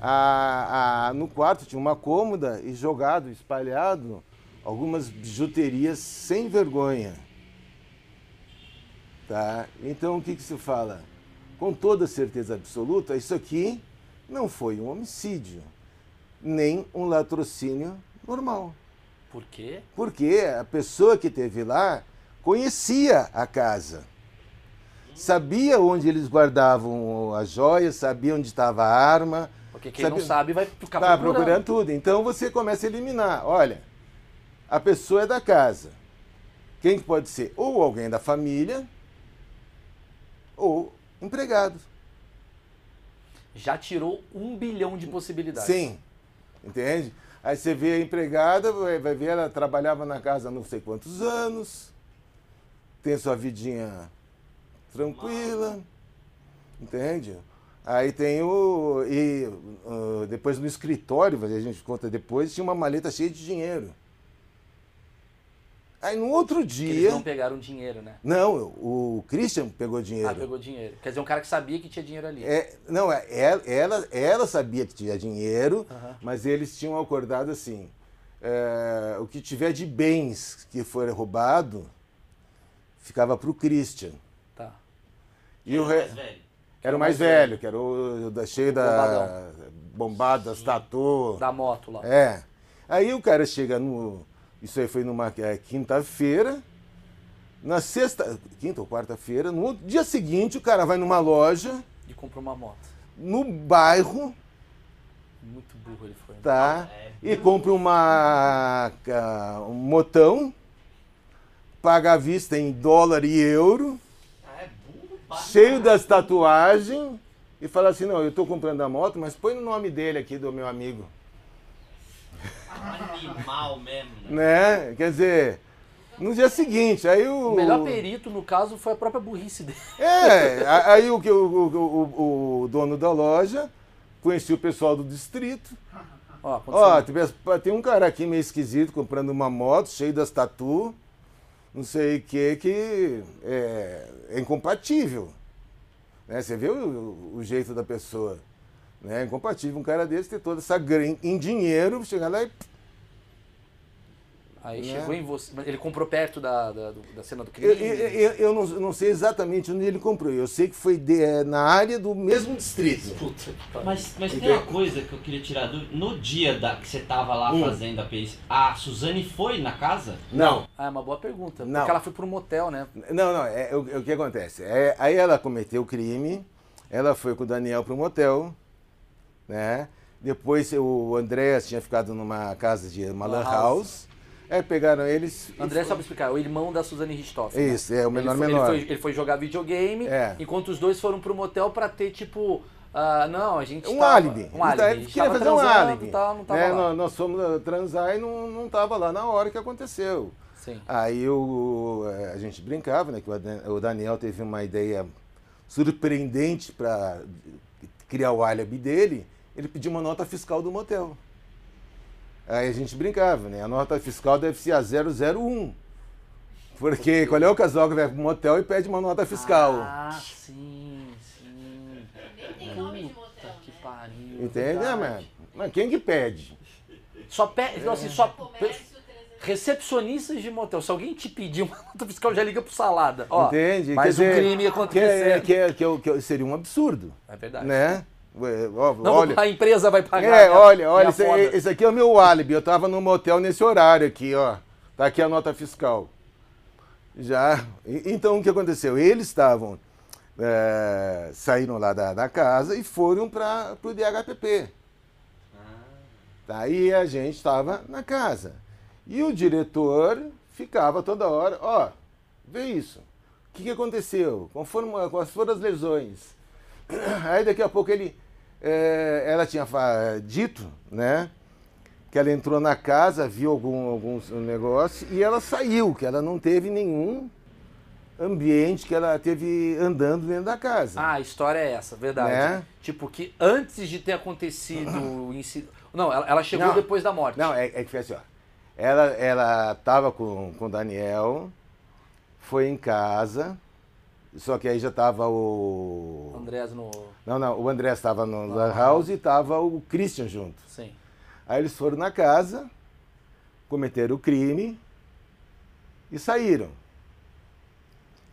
A- a- no quarto tinha uma cômoda e jogado, espalhado, algumas bijuterias sem vergonha. Tá? Então o que, que se fala? Com toda certeza absoluta, isso aqui não foi um homicídio, nem um latrocínio normal. Por quê? Porque a pessoa que esteve lá conhecia a casa. Sabia onde eles guardavam as joias, sabia onde estava a arma, Porque quem Sabe- não sabe vai ficar Tá procurando. procurando tudo. Então você começa a eliminar. Olha, a pessoa é da casa. Quem que pode ser? Ou alguém da família, ou empregado. Já tirou um bilhão de possibilidades. Sim. Entende? Aí você vê a empregada, vai ver, ela trabalhava na casa não sei quantos anos, tem sua vidinha tranquila, entende? Aí tem o. E uh, depois no escritório, a gente conta depois, tinha uma maleta cheia de dinheiro. Aí no outro Porque Eles dia. não pegaram dinheiro, né? Não, o Christian pegou dinheiro. Ah, pegou dinheiro. Quer dizer, um cara que sabia que tinha dinheiro ali. É, não, é, ela, ela, ela sabia que tinha dinheiro, mas eles tinham acordado assim: é, o que tiver de bens que for roubado ficava para o Christian. Tá. E o era re- mais velho? era o mais velho, que era o da, cheio da bombado, das tatu. Da moto lá. É. Aí o cara chega no. Isso aí foi numa é, quinta-feira. Na sexta. Quinta ou quarta-feira. No dia seguinte, o cara vai numa loja, E comprou uma moto. no bairro, Muito burro ele foi. né? tá? É. E compra uma, um motão, paga à vista em dólar e euro, Ah, é burro, cheio das tatuagens, e fala assim, não, eu tô comprando a moto, mas põe no nome dele aqui, do meu amigo. Animal mesmo, né? Né? Quer dizer, no dia seguinte, aí o... O melhor perito, no caso, foi a própria burrice dele. É, aí o, que- o, o, o- o dono da loja conhecia o pessoal do distrito. Ó, Ó, tem- tem um cara aqui meio esquisito comprando uma moto cheio das tatu, não sei o que, que é, é incompatível. Né? Você vê o, o jeito da pessoa. Né? É incompatível um cara desse ter toda essa grana em dinheiro, chegar lá e. Aí né? chegou em você. Ele comprou perto da, da, do- da cena do crime. eu, eu- eu não, não sei exatamente onde ele comprou. Eu sei que foi de- é, na área do mesmo distrito. Puta. Mas, mas tem uma coisa que eu queria tirar dúvida. No dia da, que você tava lá Hum. fazendo a perícia, a Suzane foi na casa? Não. Ah, é uma boa pergunta. Não. Porque ela foi pro motel, né? Não, não, é, o, é o que acontece. É, aí ela cometeu o crime, ela foi com o Daniel para um motel, né? Depois o Andréas tinha ficado numa casa de uma Lan house. Aí pegaram eles. André, só pra explicar, é o irmão da Suzane Richthofen. né? Isso, é o menor ele foi, menor. Ele foi, ele foi jogar videogame, É. enquanto os dois foram pro motel pra ter, tipo... ah, não, a gente Um tava- álibi. Um álibi. Ele gente queria fazer um álibi. tal, não tava né? Nós, nós fomos uh, transar e não, não tava lá na hora que aconteceu. Sim. Aí o, eh, a gente brincava, né? Que o Daniel teve uma ideia surpreendente para criar o álibi dele. Ele pediu uma nota fiscal do motel. Aí a gente brincava, né? A nota fiscal deve ser a 001. Porque qual é o casal que vai pro motel e pede uma nota fiscal? Ah, sim, sim. Nem tem nome de Puta motel, que né? pariu. Entende? verdade. É, mas, mas quem que pede? Só pe... então, assim, só... Comércio, 300 Recepcionistas de motel. Se alguém te pedir uma nota fiscal, já liga pro salada. Ó, Entende? Mais Quer um dizer, crime Que, é, acontecendo. que, é- que, é o- que é- seria um absurdo, É verdade. né? Ué, ó, Não, olha, a empresa vai pagar. É, minha- olha, olha, minha esse, esse aqui é o meu álibi. Eu tava no motel nesse horário aqui, ó. Tá aqui a nota fiscal. Já. E- Então o que aconteceu? Eles estavam. é, saíram lá da, da casa e foram para o DHPP. Daí a gente estava na casa. E o diretor ficava toda hora, ó, vê isso. O que, que aconteceu? Foram- quais foram as lesões? Aí daqui a pouco ele. É, ela tinha fa- dito, né? Que ela entrou na casa, viu algum, algum negócio e ela saiu, que ela não teve nenhum ambiente que ela teve andando dentro da casa. Ah, a história é essa, verdade. Né? Tipo, que antes de ter acontecido o incidente. Não, ela, ela chegou Não. depois da morte. Não, é, é que foi assim, ó. Ela, ela tava com, com o Daniel, foi em casa, só que aí já tava o. Andrés no. Não, não, o André estava no Lan House e tava o Christian junto. Sim. Aí eles foram na casa, cometeram o crime e saíram.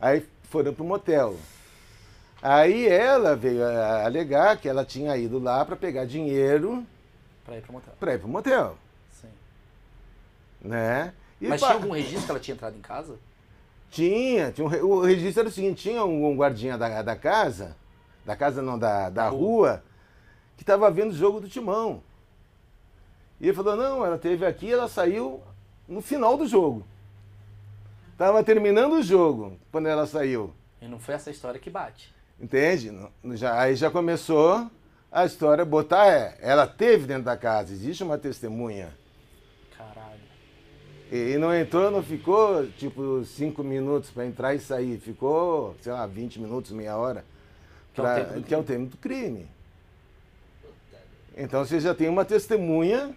Aí foram pro motel. Aí ela veio alegar que ela tinha ido lá para pegar dinheiro Pra ir pro motel. para ir pro motel, Sim. né? E Mas tinha algum registro que ela tinha entrado em casa? Tinha, tinha um o registro era o seguinte, tinha um, guardinha da, da casa, da casa não, da, da rua, que estava vendo o jogo do Timão. E ele falou, não, ela teve aqui, ela saiu no final do jogo. Tava terminando o jogo quando ela saiu. E não foi essa história que bate. Entende? Já, aí já começou a história, botar, é, ela teve dentro da casa, existe uma testemunha. E, não entrou, não ficou tipo cinco minutos para entrar e sair. Ficou, sei lá, 20 minutos, meia hora. Que é o pra- tempo do que é o tempo do crime. Então você já tem uma testemunha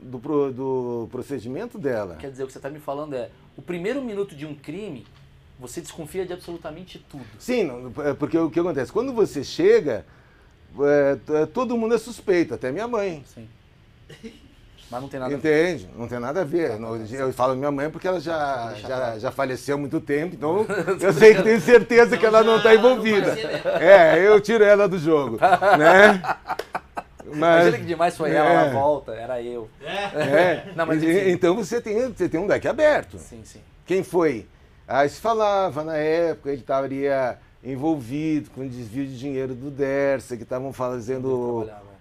do, do procedimento dela. Quer dizer, o que você está me falando é, o primeiro minuto de um crime, você desconfia de absolutamente tudo. Sim, não- é porque o que acontece? Quando você chega, é, é, todo mundo é suspeito, até minha mãe. Sim. Mas não tem nada a ver. Entende? Não tem nada a ver. Não, Eu falo minha mãe porque ela já, já, já faleceu há muito tempo, então eu sei que tenho certeza que ela não está envolvida. É, eu tiro ela do jogo. Né? Imagina que demais foi ela É. na volta, era eu. É, Não, mas então você tem, você tem um leque aberto. Sim, sim. Quem foi? Ah, se falava na época que estaria envolvido com desvio de dinheiro do Dersa, que estavam fazendo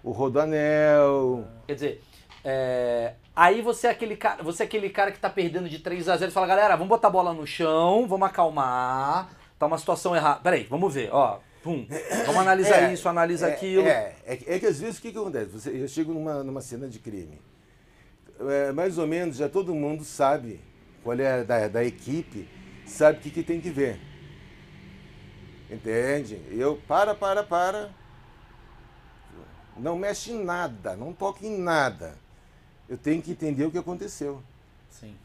o, o Rodoanel. Quer dizer, é, aí você é aquele cara, você é aquele cara que tá perdendo de 3 a 0 e fala, galera, vamos botar a bola no chão, vamos acalmar, tá uma situação errada. Peraí, vamos ver, ó. Pum, vamos analisar É, isso, analisa é, aquilo. É, é, que- é que às vezes o que, que acontece? Você, eu chego numa, numa cena de crime. É, mais ou menos já todo mundo sabe qual é a da, da equipe, sabe o que, que tem que ver. Entende? Eu, para, para, para. Não mexe em nada, não toque em nada. Eu tenho que entender o que aconteceu. Sim.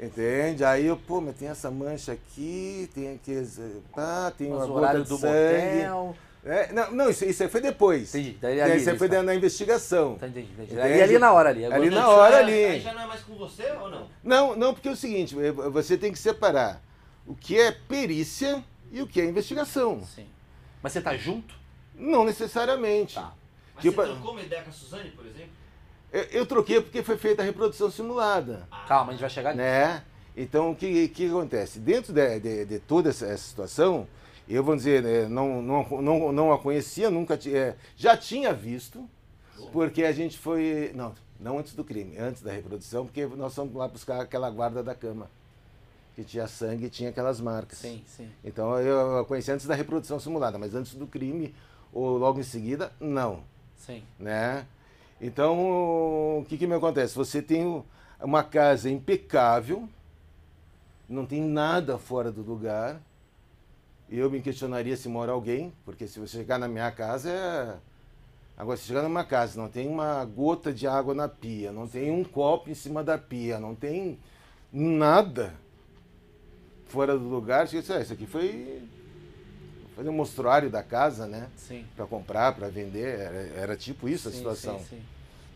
Entende? Aí eu, pô, mas tem essa mancha aqui, tem aqui, ah, tem uma Mas o gota horário de do sangue. motel. É, não, não, isso, isso aí foi depois. Entendi. Daí É, ali, isso aí foi tá. na investigação. Tá, entendi, entendi. Entende? E ali na hora ali. Ali na hora, Aí ali. já não é mais com você ou não? Não, não, porque é o seguinte, eh, você tem que separar o que é perícia e o que é investigação. Sim. Mas você tá junto? Não necessariamente. Tá. Mas Tipo, você trocou uma ideia com a Suzane, por exemplo? Eu, eu troquei porque foi feita a reprodução simulada. Calma, a gente vai chegar ali. né? Então, o que, que acontece? Dentro de, de- de toda essa, situação, eu vou dizer, né, não, não, não, não a conhecia, nunca ti- é, já tinha visto, porque a gente foi. Não, não antes do crime, antes da reprodução, porque nós fomos lá buscar aquela guarda da cama, que tinha sangue e tinha aquelas marcas. Sim, sim. Então eu a conheci antes da reprodução simulada, mas antes do crime ou logo em seguida, não Sim. né? Então, o que, que me acontece? Você tem uma casa impecável, não tem nada fora do lugar. Eu me questionaria se mora alguém, porque se você chegar na minha casa é. Agora, se chegar numa casa, não tem uma gota de água na pia, não tem um copo em cima da pia, não tem nada fora do lugar, você diz, "Ah, isso aqui foi fazer um mostruário da casa, né? Sim. para comprar, para vender, era, era tipo isso a Sim, situação, Sim, sim.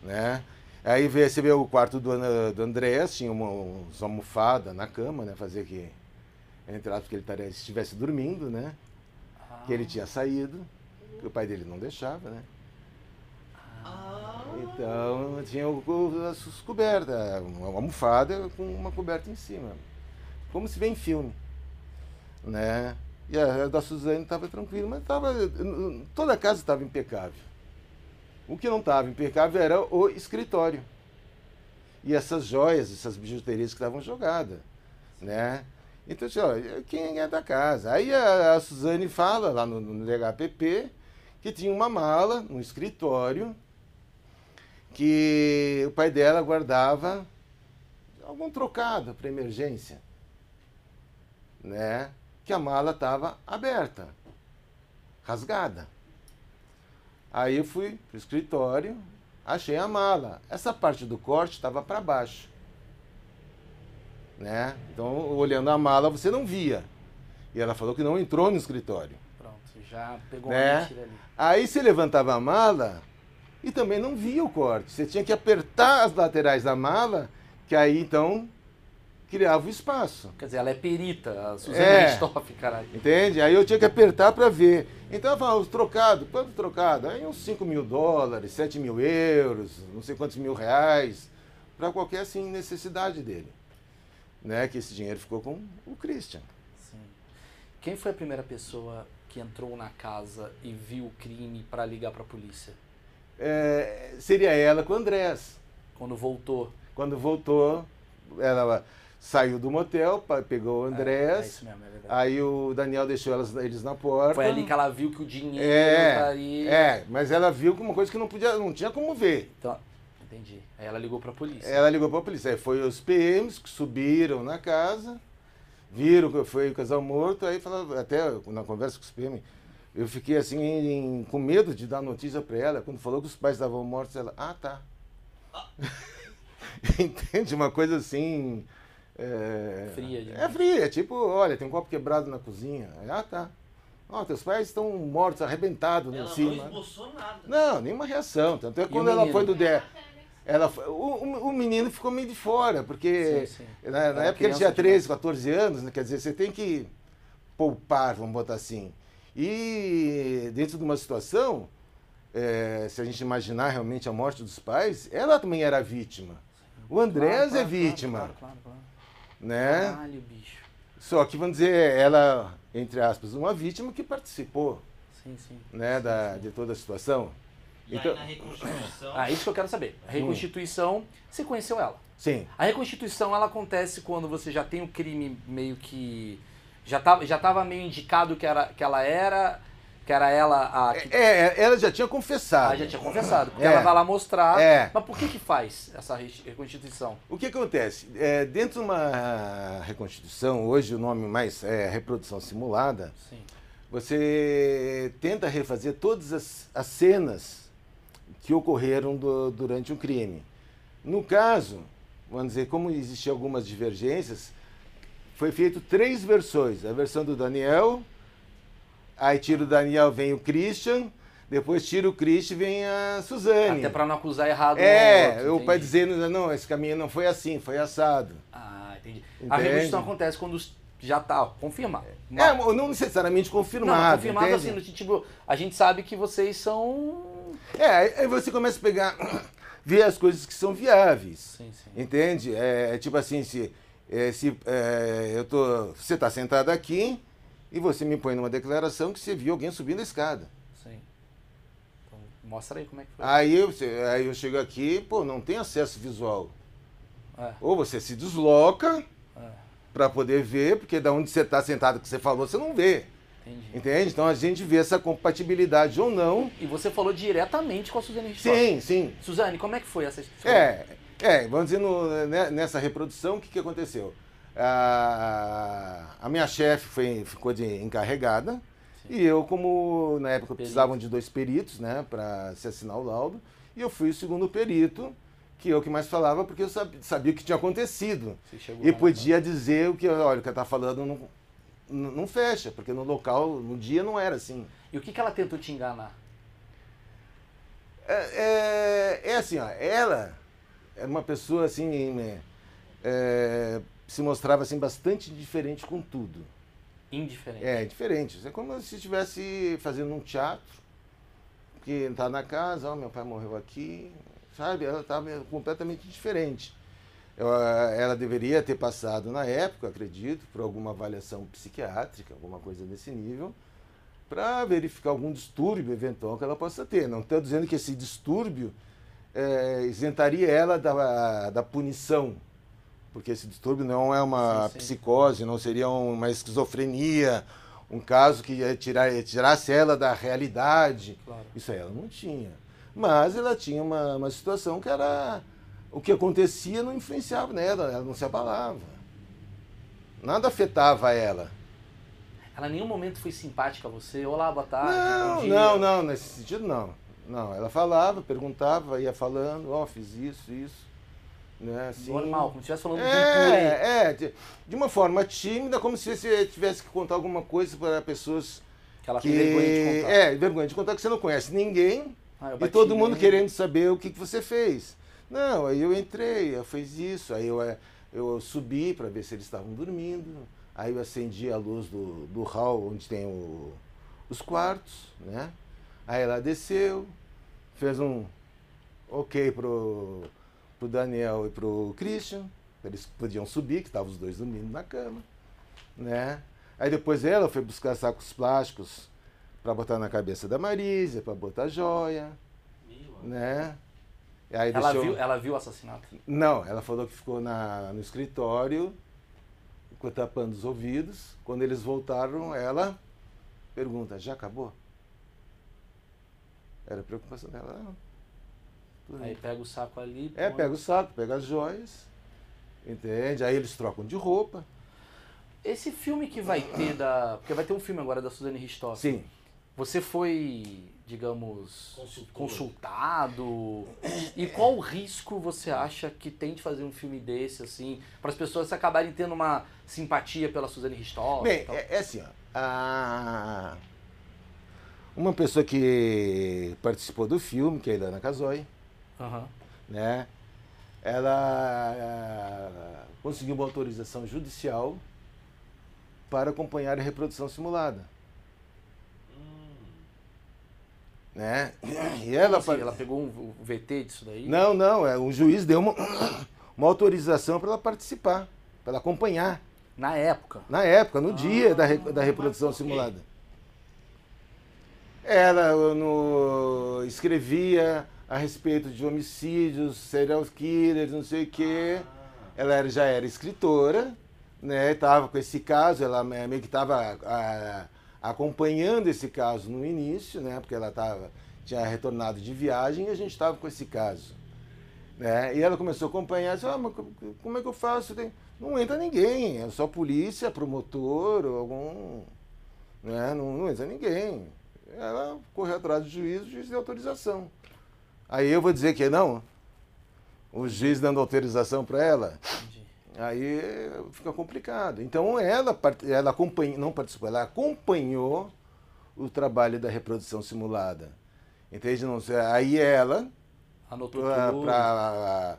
né? Aí veio, você vê o quarto do, do Andrés, tinha uma, uns almofada na cama, né? Fazer que, entre aspas, que ele estivesse dormindo, né? Que ele tinha saído, que o pai dele não deixava, né? Então tinha o, o, as cobertas, uma almofada com uma coberta em cima. Como se vê em filme. Né? E a, da Suzane estava tranquila, mas tava, toda a casa estava impecável. O que não estava impecável era o escritório. E essas joias, essas bijuterias que estavam jogadas. Né? Então, assim, ó, quem é da casa? Aí a, a Suzane fala lá no, no LHPP que tinha uma mala no escritório que o pai dela guardava algum trocado para emergência, né? Que a mala estava aberta, rasgada. Aí eu fui pro escritório, achei a mala. Essa parte do corte estava para baixo, né? Então, olhando a mala, você não via. E ela falou que não entrou no escritório. Pronto, já pegou Né? uma ali. Aí você levantava a mala e também não via o corte. Você tinha que apertar as laterais da mala, que aí então criava o espaço. Quer dizer, ela é perita, a Suzane É. Richthofen, caralho. Entende? Aí eu tinha que apertar para ver. Então eu falava, os trocados, quanto trocado? Aí uns 5 mil dólares, 7 mil euros, não sei quantos mil reais, para qualquer assim necessidade dele. Né? Que esse dinheiro ficou com o Christian. Sim. Quem foi a primeira pessoa que entrou na casa e viu o crime para ligar para a polícia? É, seria ela com o Andrés. Quando voltou? Quando voltou, ela saiu do motel, pegou o É, Andrés. é isso mesmo, é verdade. Aí o Daniel deixou elas, eles na porta. Foi ali que ela viu que o dinheiro É, estaria. é, mas ela viu que uma coisa que não podia, não tinha como ver. Então, entendi. Aí ela ligou pra polícia. Ela ligou para a polícia. Aí foi os PMs que subiram na casa, viram que foi o casal morto, aí falaram, até na conversa com os PM, eu fiquei assim em- com medo de dar notícia para ela. Quando falou que os pais estavam mortos, ela, ah, tá. Entende? Uma coisa assim. É, Fria demais. É fria, é tipo, olha, tem um copo quebrado na cozinha. Ah, tá. Ó, teus pais estão mortos, arrebentados lá em Ela não cima. esboçou nada. Não, nenhuma reação. Tanto é que quando ela foi do DE. Ela foi- o, o, o menino ficou meio de fora, porque Sim, sim. na, na época ele tinha demais. 13, 14 anos, né? quer dizer, você tem que poupar, vamos botar assim. E dentro de uma situação, eh, se a gente imaginar realmente a morte dos pais, ela também era vítima. O Andrés Claro, claro, é vítima, Claro, claro, claro. Né? Caralho, bicho. Só que, vamos dizer, ela, entre aspas, uma vítima que participou Sim, sim. né, da, de toda a situação. E Então- aí na reconstituição. Ah, isso que eu quero saber. A reconstituição, você conheceu ela. Sim. A reconstituição, ela acontece quando você já tem o crime meio que... Já tava, já tava meio indicado que, era, que ela era... Que era ela a... Que, É, ela já tinha confessado. ah, já tinha confessado. Porque É. ela vai lá mostrar. É. Mas por que que faz essa re- reconstituição? O que acontece? É, dentro de uma reconstituição, hoje o nome mais é reprodução simulada, Sim. você tenta refazer todas as, as cenas que ocorreram do- durante um crime. No caso, vamos dizer, como existiam algumas divergências, foi feito três versões. A versão do Daniel, aí tira o Daniel, vem o Christian, depois tira o Christian e vem a Suzane. Até pra não acusar errado É, o pai entendi. dizendo, não, esse caminho não foi assim, foi assado. Ah, entendi. A Entende? reconstituição acontece quando já tá ó, confirmado. É, não necessariamente confirmado. não, confirmado entende? assim, tipo, a gente sabe que vocês são... É, aí aí você começa a pegar, ver as coisas que são viáveis. Sim, sim. Entende? É, é tipo assim, se, é, se é, eu tô, você está sentado aqui e você me põe numa declaração que você viu alguém subindo a escada. Sim. Então, mostra aí como é que foi. Aí eu, aí eu chego aqui, pô, não tem acesso visual. É, Ou você se desloca é, para poder ver, porque da onde você está sentado que você falou, você não vê. entendi. Entende? Então a gente vê essa compatibilidade ou não. E você falou diretamente com a Suzane Richthofen. Sim, sim. Suzane, como é que foi essa história? É, é, vamos dizer, no- né, nessa reprodução, o que, que aconteceu? A, a minha chefe foi, ficou de encarregada e eu, como na época precisavam de dois peritos, né, para se assinar o laudo, e eu fui o segundo perito, que eu que mais falava, porque eu sabia, sabia o que tinha acontecido. E lá, podia dizer o que, olha, o que ela está falando não, não, fecha, porque no local, no dia não era assim. E o que, que ela tentou te enganar? É, é, é assim, ó, ela é uma pessoa assim, é, se mostrava assim bastante diferente com tudo. Indiferente. É, diferente. É como se estivesse fazendo um teatro, que tá na casa, ó, meu pai morreu aqui, sabe? Ela estava completamente diferente. Eu, ah, ela deveria ter passado na época, acredito, por alguma avaliação psiquiátrica, alguma coisa desse nível, para verificar algum distúrbio eventual que ela possa ter. Não estou dizendo que esse distúrbio eh, isentaria ela da, da punição, porque esse distúrbio não é uma Sim, sim. psicose, não seria uma esquizofrenia um caso que ia tirar, ia tirasse ela da realidade. Claro. Isso aí ela não tinha. Mas ela tinha uma, uma situação que era. O que acontecia não influenciava nela, ela não se abalava. Nada afetava ela. Ela em nenhum momento foi simpática a você? Olá, boa tarde. Não, não, não, nesse sentido não. Não, ela falava, perguntava, ia falando, ó, fiz isso, isso. Né, assim. Normal, como se estivesse falando de. É, é, de, de uma forma tímida, como se você tivesse que contar alguma coisa para pessoas Que ela que. tem vergonha de contar. É, vergonha de contar que você não conhece ninguém Ah, e todo mundo nele. querendo saber o que, que você fez. Não, aí eu entrei, eu fiz isso, aí eu, é, eu subi para ver se eles estavam dormindo, aí eu acendi a luz do, do hall onde tem o- os quartos, né? Aí ela desceu, fez um ok pro, pro Daniel e pro Christian, eles podiam subir, que estavam os dois dormindo na cama, né? Aí depois ela foi buscar sacos plásticos para botar na cabeça da Marísia, para botar joia, né? E Ela deixou- viu, ela viu o assassinato. Não, ela falou que ficou na, no escritório, tapando os ouvidos. Quando eles voltaram, ela pergunta, já acabou? Era a preocupação dela. "Não, tudo Aí bem." pega o saco ali. É, põe- pega o saco, pega as joias, entende? Aí eles trocam de roupa. Esse filme que vai ter da. Porque vai ter um filme agora da Suzane Ristoff. Sim. Você foi, digamos, Consultor. consultado? E qual o risco você acha que tem de fazer um filme desse, assim, para as pessoas acabarem tendo uma simpatia pela Suzane Ristoff? Bem, é, é assim, ó. a- Uma pessoa que participou do filme, que é a Ilana Casoy, Aham. né? Ela ah, conseguiu uma autorização judicial para acompanhar a reprodução simulada, né? E ela, assim? ela pegou um, VT disso daí? não, não, é, o juiz deu uma, uma autorização para ela participar, para ela acompanhar, Na época. na época, no dia da, re- da reprodução simulada. Ela no, escrevia a respeito de homicídios, serial killers, não sei o quê. Ela era- já era escritora, né? Estava com esse caso, ela me- meio que estava acompanhando esse caso no início, né? Porque ela tava, tinha retornado de viagem e a gente estava com esse caso. Né? E ela começou a acompanhar, disse, ah, mas co- como é que eu faço? Não entra ninguém, é só polícia, promotor, ou algum. Né? Não, não entra ninguém. Ela correu atrás do juiz, o juiz deu autorização. Aí eu vou dizer que não? O juiz dando autorização para ela? Entendi. Aí fica complicado. Então ela, ela acompanhou, não participou, ela acompanhou o trabalho da reprodução simulada. Entende? Não aí ela, Anotou tudo. para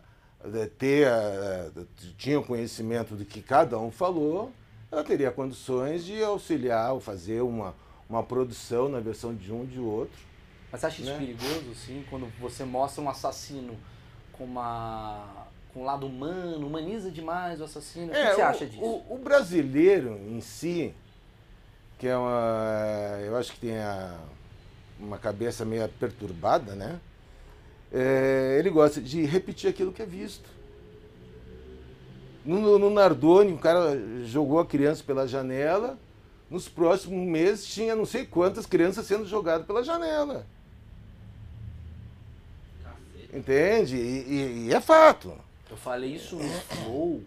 ter, eh, tinha o conhecimento do que cada um falou, ela teria condições de auxiliar ou fazer uma, uma produção na versão de um de outro. Mas você acha isso né? perigoso, assim, quando você mostra um assassino com uma. com um lado humano, humaniza demais o assassino? O que, que você É, o- acha disso? O, o brasileiro em si, que é uma. Eu acho que tem a- uma cabeça meio perturbada, né? É, ele gosta de repetir aquilo que é visto. No, no Nardoni, o cara jogou a criança pela janela. Nos próximos meses tinha não sei quantas crianças sendo jogadas pela janela. Entende? E, e- e é fato. Eu falei isso no flow.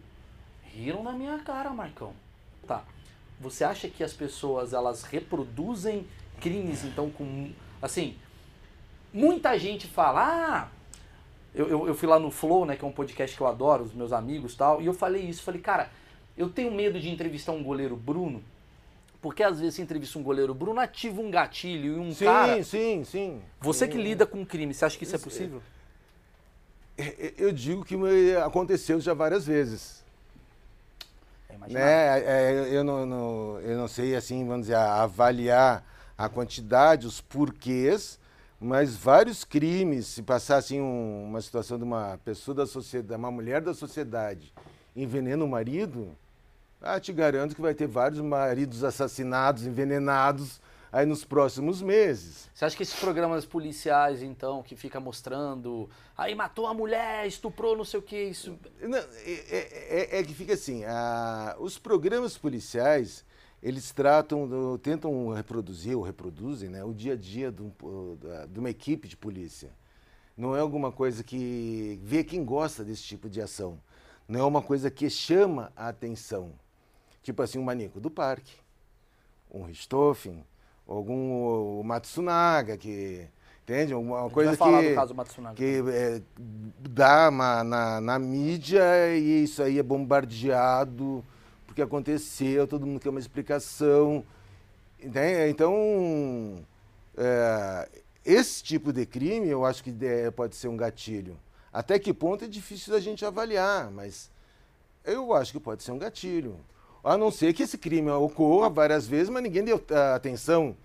Riram na minha cara, Marcão. Tá. Você acha que as pessoas elas reproduzem crimes, então, com. Assim, muita gente fala. Ah, eu, eu, eu fui lá no Flow, né, que é um podcast que eu adoro, os meus amigos e tal, e eu falei isso. Falei, cara, eu tenho medo de entrevistar um goleiro Bruno, porque às vezes você entrevista um goleiro Bruno, ativa um gatilho e um sim, cara. sim, sim. Você que Sim. lida com crime, você acha que isso é Isso- possível? É, Eu digo que aconteceu já várias vezes. É Né? É, eu, não, não- eu não sei assim, vamos dizer, avaliar a quantidade, os porquês, mas vários crimes, se passasse um- uma situação de uma pessoa da sociedade, uma mulher da sociedade, envenena o marido, ah, te garanto que vai ter vários maridos assassinados, envenenados aí nos próximos meses. Você acha que esses programas policiais, então, que fica mostrando, aí matou a mulher, estuprou, não sei o que, isso. Não, é, é- é- é que fica assim, a- os programas policiais, eles tratam, tentam reproduzir ou reproduzem né, o dia a dia de, um de uma equipe de polícia. Não é alguma coisa que vê quem gosta desse tipo de ação. Não é uma coisa que chama a atenção. Tipo assim, um Manico do Parque, um Richthofen, algum o Matsunaga, que. Entende? Uma coisa que, do caso Matsunaga que é, dá uma- na, na mídia e isso aí é bombardeado porque aconteceu, todo mundo quer uma explicação. Então, é, esse tipo de crime eu acho que é, pode ser um gatilho. Até que ponto é difícil da gente avaliar, mas eu acho que pode ser um gatilho. A não ser que esse crime ocorra várias vezes, mas ninguém deu ah, atenção.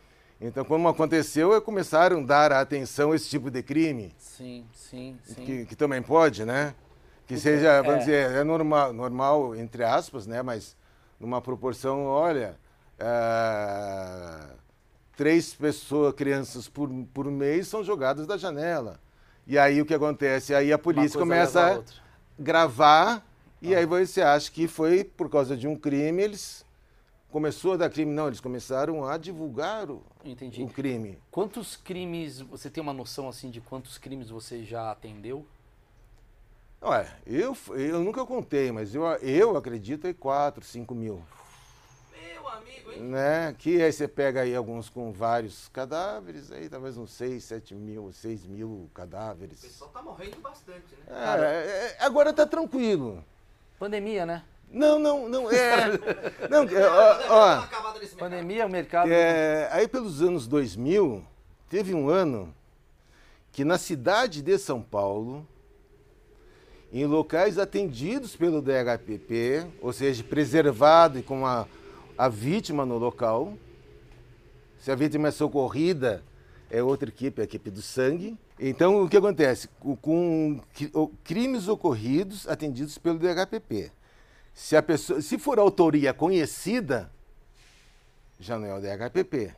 Então, quando aconteceu, eh, começaram a dar atenção a esse tipo de crime, Sim, sim, sim. que, que também pode, né? Que seja, vamos é. dizer, é normal, normal, entre aspas, né? Mas numa proporção, olha, ah, três pessoas, crianças por, por mês são jogadas da janela. E aí o que acontece? Aí a polícia a começa a outra. gravar e Ah. aí você acha que foi por causa de um crime, eles começou a dar crime, não, eles começaram a divulgar o, Entendi. o crime. Quantos crimes, você tem uma noção assim de quantos crimes você já atendeu? Olha, eu, eu nunca contei, mas eu, eu acredito em 4, 5 mil. Meu amigo, hein? Né? Que aí você pega aí alguns com vários cadáveres, aí talvez uns 6, 7 mil, 6 mil O cadáveres. pessoal tá morrendo bastante, né? É, é, agora tá tranquilo. Pandemia, né? Não, não, não, é... Não, é, ó, ó. Pandemia, o mercado. É, aí pelos anos 2000, teve um ano que na cidade de São Paulo, em locais atendidos pelo DHPP, ou seja, preservado e com a, a vítima no local, se a vítima é socorrida, é outra equipe, a equipe do sangue. Então, o que acontece? Com crimes ocorridos atendidos pelo DHPP. Se, a pessoa, se for autoria conhecida, já não é o DHPP.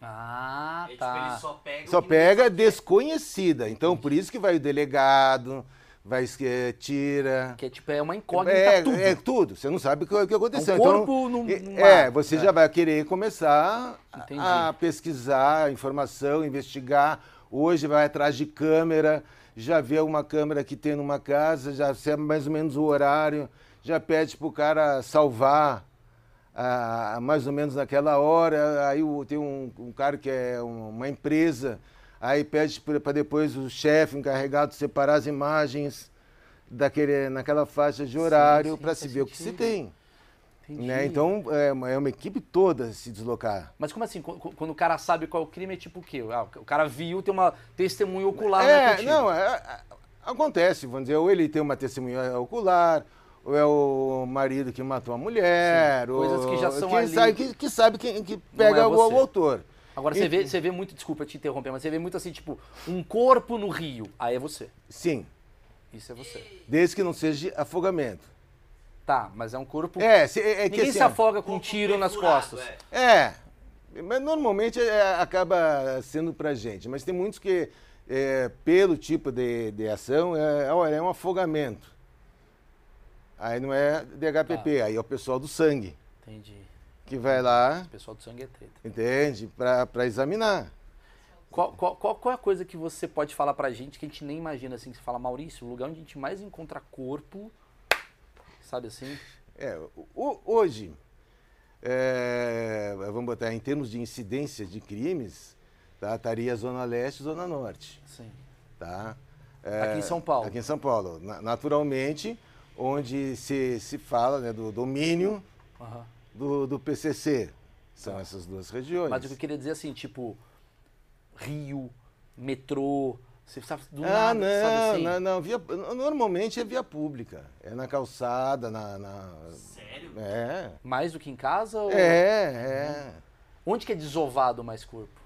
Ah, É, tipo, tá. ele só pega Só pega sabe. desconhecida. Então, por isso que vai o delegado, vai eh, tira. Que é tipo, é uma incógnita É, tudo. é tudo. Você não sabe o que, que aconteceu. É um corpo então, num- é, é, você É. já vai querer começar a- Entendi. a pesquisar a informação, investigar. Hoje vai atrás de câmera, já vê uma câmera que tem numa casa, já sabe mais ou menos o horário, já pede para o cara salvar ah, mais ou menos naquela hora. Aí tem um, um cara que é um- uma empresa, aí pede para depois o chefe encarregado separar as imagens daquele, naquela faixa de horário para se ver o que se tem. Entendi. Né? Então é uma, é uma equipe toda se deslocar. Mas como assim? Qu- qu- Quando o cara sabe qual é o crime, é tipo o quê? Ah, o cara viu, tem uma testemunha ocular, né, é, contigo? não, é- é- acontece, vamos dizer, ou ele tem uma testemunha ocular, ou é o marido que matou a mulher, Sim, ou coisas que já são que ali- Sabe, que, que sabe quem que pega é o, o autor. Agora você vê, você vê muito, desculpa te interromper, mas você vê muito assim, tipo, um corpo no rio. Aí é você. Sim, Isso é você. desde que não seja afogamento. Tá, mas é um corpo. É, se- é, é que Ninguém assim, se afoga com um tiro nas costas. é. É, mas normalmente é, acaba sendo pra gente, mas tem muitos que, é, pelo tipo de, de ação, é, olha, é um afogamento. Aí não é DHPP, aí é o pessoal do sangue, Entendi. Que vai lá, O pessoal do sangue é treta. entende, para examinar. Qual, qual, qual, qual é a coisa que você pode falar pra gente que a gente nem imagina assim? Que você fala, Maurício, o lugar onde a gente mais encontra corpo, sabe assim? É, hoje, é, vamos botar em termos de incidência de crimes, tá, estaria Zona Leste e Zona Norte. Sim. Tá? Aqui em São Paulo. Aqui em São Paulo. Na- naturalmente, onde se, se fala né, do domínio Aham. Do, do PCC. São essas duas regiões. Mas o que eu queria dizer assim, tipo, Rio, metrô, você sabe do Ah, nada, não, sabe assim? não, não. Via, normalmente é via pública. É na calçada, na. na- Sério? é. Mais do que em casa? Ou... É, é. Onde que é desovado mais corpo?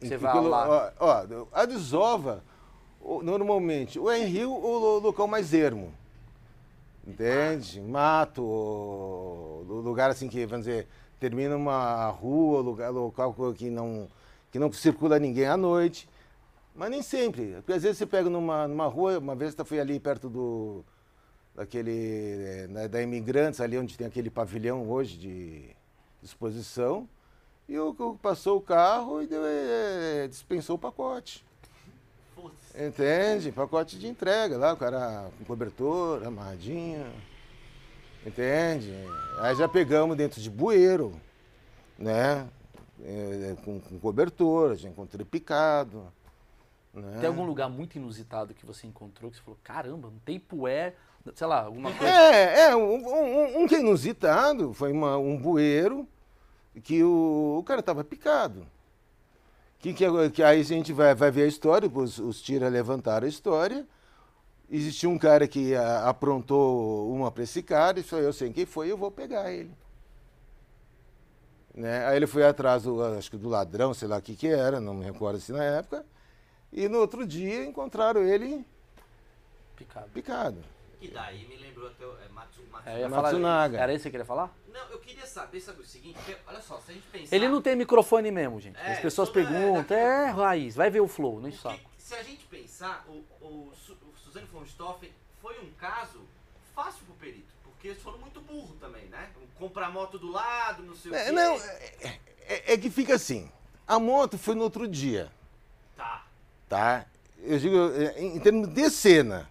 Você vai pelo- lá. Ó, ó, a desova, normalmente, ou é em rio ou lo- local mais ermo. Entende? Mato, lugar assim que, vamos dizer, termina uma rua, lugar, local que não, que não circula ninguém à noite. Mas nem sempre. Porque às vezes você pega numa, numa rua, uma vez eu fui ali perto do, daquele, né, da Imigrantes, ali onde tem aquele pavilhão hoje de exposição. E o, passou o carro e deu, eh, dispensou o pacote. Entende? Pacote de entrega lá, o cara com cobertor, amarradinho. Entende? Aí já pegamos dentro de bueiro, né? É, com, com cobertor, já encontrei picado. Né? Tem algum lugar muito inusitado que você encontrou que você falou, caramba, não tem pué, sei lá, alguma coisa. É, é, um, um- um que é inusitado foi uma- um bueiro que o, o cara tava picado. Que, que, que aí a gente vai, vai ver a história, os, os tira levantaram a história. Existiu um cara que a- aprontou uma para esse cara, e falou, eu sei quem foi, eu vou pegar ele. Né? Aí ele foi atrás, do, acho que do ladrão, sei lá o que que era, não me recordo assim na época. E no outro dia encontraram ele Picado. picado. Que daí me lembrou até o é, Matsu, Matsu- É, eu Matsunaga. era isso que você queria falar? Não, eu queria saber, sabe o seguinte? porque, olha só, se a gente pensar. Ele não tem microfone mesmo, gente. É, As pessoas é perguntam, é, Raiz, vai ver o flow, não saco. se a gente pensar, o, o, o Suzane von Stoffen foi um caso fácil pro perito. Porque eles foram muito burros também, né? Comprar moto do lado, não sei o É, quê. não, é, é- é que fica assim. A moto foi no outro dia, Tá. tá? Eu digo, em, em termos de cena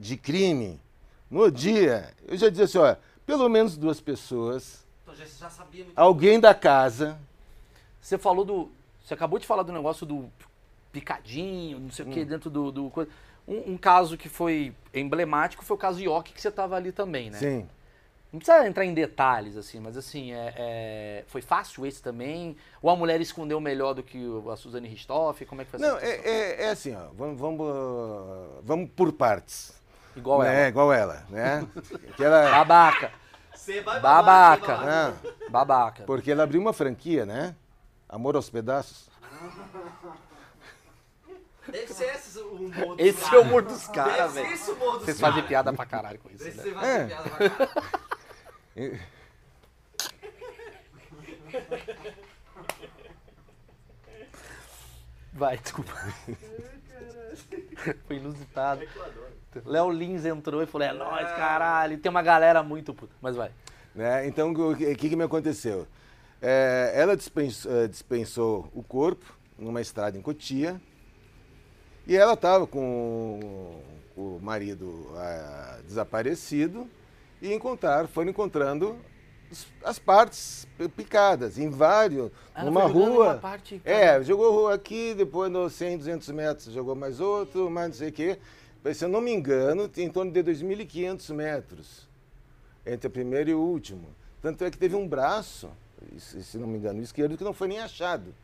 de crime, no dia, eu já dizia assim, ó, pelo menos duas pessoas, Então já, sabia muito. alguém da casa, Você falou do. Você acabou de falar do negócio do picadinho, não sei o Hum. que, dentro do. do coisa. Um, um caso que foi emblemático foi o caso York, que você tava ali também, né? sim. Não precisa entrar em detalhes, assim, mas assim, é, é- foi fácil esse também? Ou a mulher escondeu melhor do que o- a Suzane Ristoff? Como é que foi Não, é, é- é assim, ó, vamos, vamos, vamos por partes. Igual né? ela. Igual ela, né? que ela, Babaca. Você vai Babaca. babar, você vai babar. ah, Babaca. porque ela abriu uma franquia, né? Amor aos pedaços. Deve ser esse o humor dos Esse é o caras. humor dos caras, Deve ser velho. esse o humor dos Vocês caras. fazem piada pra caralho com isso, Deve né? ser fazer É. piada pra caralho. Vai, desculpa. Foi inusitado. Léo Lins entrou e falou: é nóis, caralho. Tem uma galera muito puta. Mas vai. né? Então, o que, que me aconteceu? É, ela dispensou, eh, dispensou o corpo numa estrada em Cotia e ela estava com o marido ah, desaparecido e encontraram, foram encontrando as partes pi- picadas em vários, Ela numa rua. parte, é, jogou aqui, depois nos 100, 200 metros jogou mais outro, mais não sei o quê. Se eu não me engano, em torno de 2.500 metros entre o primeiro e o último. Tanto é que teve um braço, se não me engano, esquerdo, que não foi nem achado.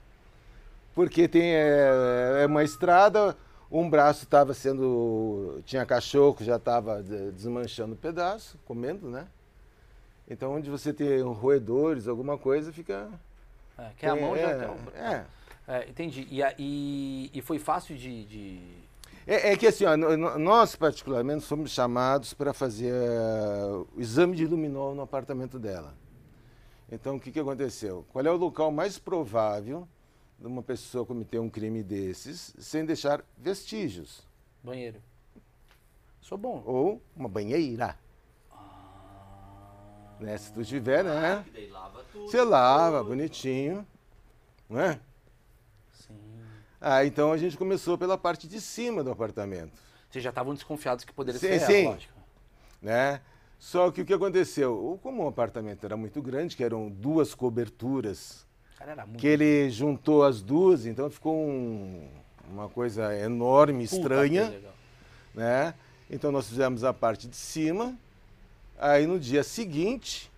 Porque tem é, é uma estrada, um braço estava sendo. tinha cachorro que já estava desmanchando o pedaço, comendo, né? Então, onde você tem roedores, alguma coisa, fica. É, quer a mão, é, já o... é. É, entendi. E, e, e foi fácil de. de- É, é que assim, ó, nós particularmente somos chamados para fazer eh, o exame de luminol no apartamento dela. Então, o que, que aconteceu? Qual é o local mais provável de uma pessoa cometer um crime desses sem deixar vestígios? Banheiro. Sou bom. Ou uma banheira. Né? Se tu tiver, né? Que daí lava tudo. Você lava bonitinho, não é? Ah, então a gente começou pela parte de cima do apartamento. Vocês já estavam desconfiados que poderia Sim, ser ela, sim. lógico. né? Só que o que aconteceu? Como o apartamento era muito grande, que eram duas coberturas, cara que ele juntou as duas, então ficou um- uma coisa enorme, Puta, estranha, né? Então nós fizemos a parte de cima. Aí no dia seguinte,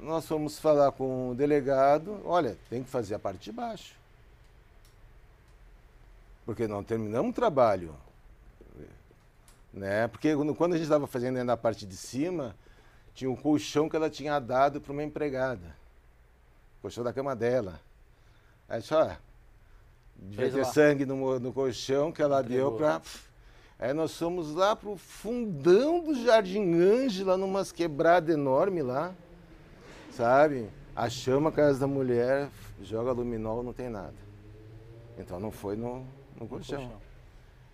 nós fomos falar com o delegado, olha, tem que fazer a parte de baixo. Porque não terminamos o trabalho. Né? Porque quando quando a gente estava fazendo ainda a parte de cima, tinha um colchão que ela tinha dado para uma empregada. Colchão da cama dela. Aí disse, ó, devia ter lá. sangue no, no colchão que ela Entregou. deu para. Aí nós fomos lá pro fundão do Jardim Ângela, numas quebradas enormes lá, sabe? Achamos a casa da mulher, joga luminol, não tem nada. Então não foi no, no colchão. colchão.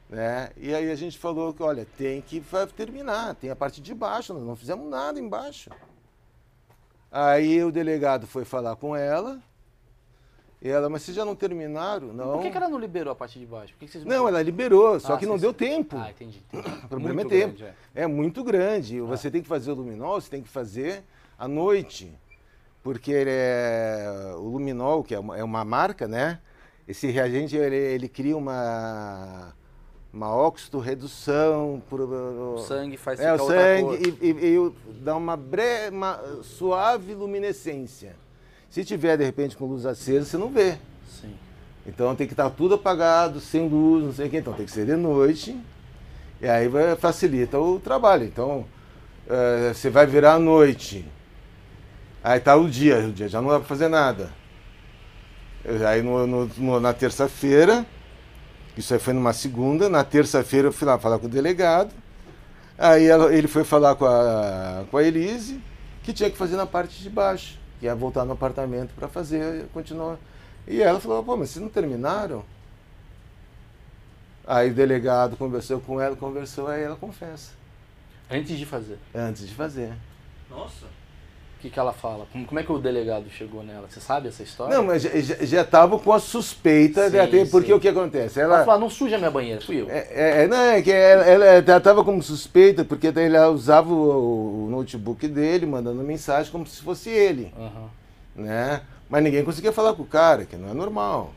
Né? E aí a gente falou que, olha, tem que terminar, tem a parte de baixo, nós não fizemos nada embaixo. Aí o delegado foi falar com ela, e ela, mas vocês já não terminaram? Não. Por que, que ela não liberou a parte de baixo? Por que que vocês Não, ela liberou, só Ah, que sim, não sim. deu tempo. Ah, entendi. entendi. O problema Muito é tempo. grande, é. muito grande. Você tem que fazer o luminol, você tem que fazer à noite. Porque ele é, o luminol, que é uma, é uma marca, né? Esse reagente, ele, ele cria uma, uma oxidorredução. Por, O sangue faz é, o sangue e, e- e dá uma, bre, uma suave luminescência. Se tiver, de repente, com luz acesa, você não vê. Sim. Então tem que estar tudo apagado, sem luz, não sei o que. Então tem que ser de noite. E aí vai, facilita o trabalho. Então eh, você vai virar à noite. Aí tá o dia, o dia já não dá para fazer nada. Aí no- no- no- na terça-feira, isso aí foi numa segunda, na terça-feira eu fui lá falar com o delegado. Aí ela- ele foi falar com a, com a Elise, que tinha que fazer na parte de baixo, que ia voltar no apartamento para fazer, continuar. E ela falou, pô, mas vocês não terminaram? Aí o delegado conversou com ela, conversou, aí ela confessa, Antes de fazer. antes de fazer. Nossa. O que, que ela fala? Como, como é que o delegado chegou nela? Você sabe essa história? Não, mas já- estava com a suspeita, Sim, de até, porque sim. o que acontece? Ela Ela, falou, "Ah, não suja minha banheira, fui eu. É, é, é, não, é que ela, estava como suspeita, porque ela usava o, o notebook dele, mandando mensagem como se fosse ele, Aham. né? Mas ninguém conseguia falar com o cara, que não é normal.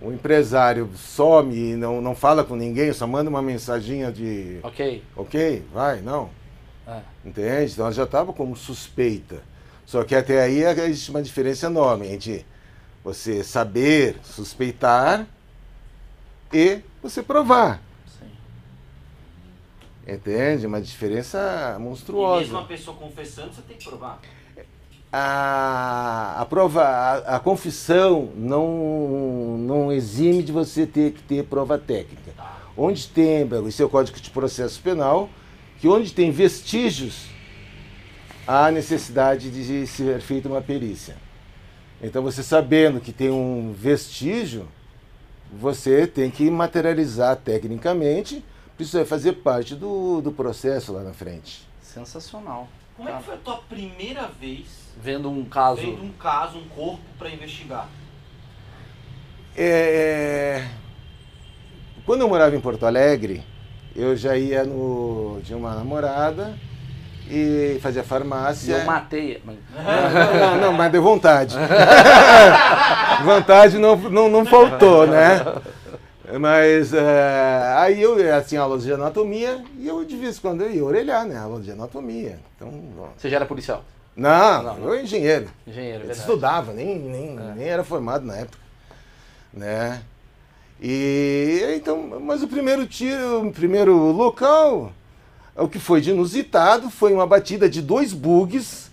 O empresário some e não, não fala com ninguém, só manda uma mensaginha de Ok. ok, vai, não. É. Entende? Então ela já estava como suspeita. Só que até aí existe uma diferença enorme entre você saber suspeitar e você provar. Sim. Entende? Uma diferença E mesmo monstruosa. uma pessoa confessando, você tem que provar. A, a prova, a, a confissão não, não exime de você ter que ter prova técnica. Onde tem, é o Código de Processo Penal, que onde tem vestígios, há necessidade de ser feita uma perícia. Então você sabendo que tem um vestígio, você tem que materializar tecnicamente, isso vai fazer parte do, do processo lá na frente. Sensacional. Como é Tá. que foi a tua primeira vez Vendo um caso. vendo um caso, um corpo pra investigar? É, Quando eu morava em Porto Alegre, eu já ia no. Tinha uma namorada e fazia farmácia. eu matei. mas- Não, não, não, mas deu vontade. vontade não, não, não faltou, né? Mas é, aí eu assim, aulas de anatomia e eu de vez em quando eu ia orelhar, né? Aula de anatomia. Então, ó. Você já era policial? não, Não, não. eu engenheiro. Engenheiro, Eu verdade. estudava, nem, nem, É. nem era formado na época. Né? E então, mas o primeiro tiro, o primeiro local, o que foi de inusitado foi uma batida de dois bugs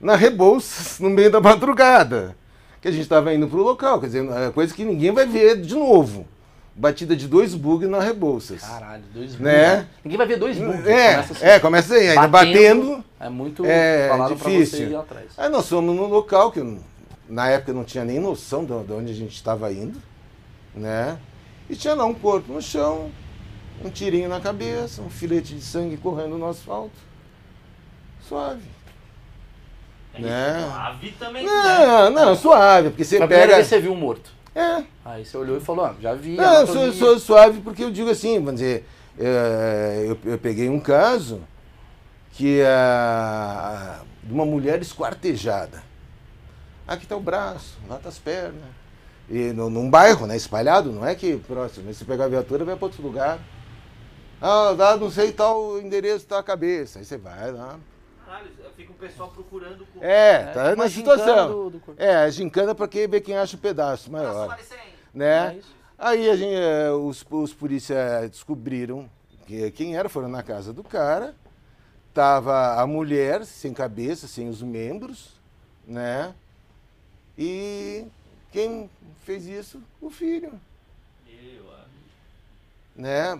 na Rebouças no meio da madrugada. Que a gente estava indo para o local, quer dizer, é coisa que ninguém vai ver de novo. Batida de dois bugs na Rebouças. Caralho, dois bugs. Né? Ninguém vai ver dois bugs. É, começa assim. é, começa aí, ainda batendo. É muito. É, difícil. você ir atrás. Aí nós fomos num local que na época eu não tinha nem noção de onde a gente estava indo, né? E tinha lá um corpo no chão, um tirinho na cabeça, um filete de sangue correndo no asfalto. Suave. Né? Suave também, né? Não, não, suave, porque você pega. vez você viu um morto. É, Aí você olhou e falou, ah, já vi. não, eu sou, sou suave porque eu digo assim, vamos dizer, é, eu, eu peguei um caso que a, de uma mulher esquartejada. Aqui está o braço, lá está as pernas. E no, num bairro, né, espalhado, não é que próximo. Se pegar a viatura, vai para outro lugar. Ah, dá não sei tal endereço, tal cabeça. Aí você vai lá. Caralho, fica o pessoal procurando o corpo. É, É, tá na situação. do- do corpo. É, a gincana para quem ver quem acha o pedaço Nossa, maior. Né? É. Aí a gente, eh, os, os polícias descobriram que, quem era, foram na casa do cara. Tava a mulher sem cabeça, sem os membros, né? E quem fez isso? O filho, Meu amigo. né?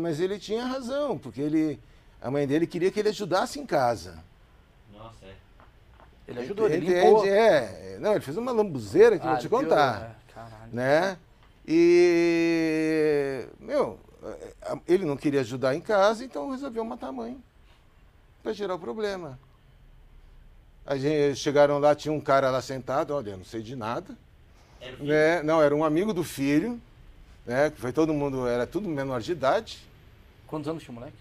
Mas ele tinha razão, porque ele, a mãe dele queria que ele ajudasse em casa. Nossa, é. Ele ajudou, ele Entende? limpou. É, não, ele fez uma lambuzeira que eu Ah, vou te ele piorou, contar. é, Caralho. né? E, meu, ele não queria ajudar em casa, então resolveu matar a mãe para gerar o problema. A gente, chegaram lá, tinha um cara lá sentado, olha, eu não sei de nada. Era o filho. Né? Não, era um amigo do filho, né? que Foi todo mundo, era tudo menor de idade. Quantos anos tinha o moleque?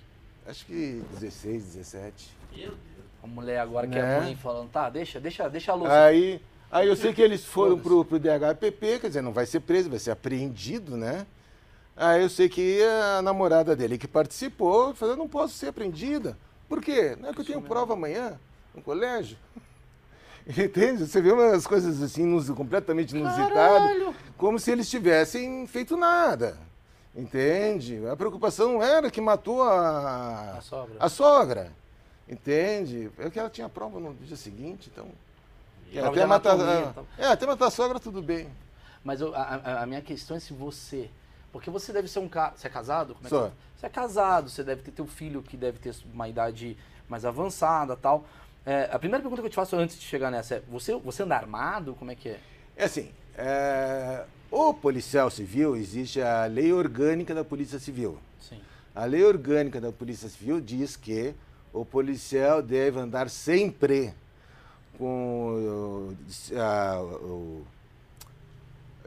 Acho que 16, 17. Meu Deus. A mulher agora que é Né? mãe falando, tá, deixa, deixa, deixa a luz. Aí, aí eu sei que eles foram pro, pro DHPP, quer dizer, não vai ser preso, vai ser apreendido, né? Aí eu sei que a namorada dele que participou falou, eu não posso ser apreendida. Por quê? Não é que eu tenho prova amanhã no colégio. Entende? Você vê umas coisas assim, completamente inusitadas, como se eles tivessem feito nada. Entende? A preocupação não era que matou a, A sogra. a sogra. Entende? É que ela tinha prova no dia seguinte, então. É, até, matar, e tal. é, até matar a sogra, tudo bem. Mas eu- a, a- minha questão é se você. Porque você deve ser um cara. Você é casado? Como é que Sou. é? Você é casado, você deve ter teu filho que deve ter uma idade mais avançada tal. É, a primeira pergunta que eu te faço antes de chegar nessa é: você, você anda armado? Como é que é? É assim, é, o policial civil, existe a lei orgânica da Polícia Civil. Sim. A lei orgânica da Polícia Civil diz que o policial deve andar sempre com o, a- o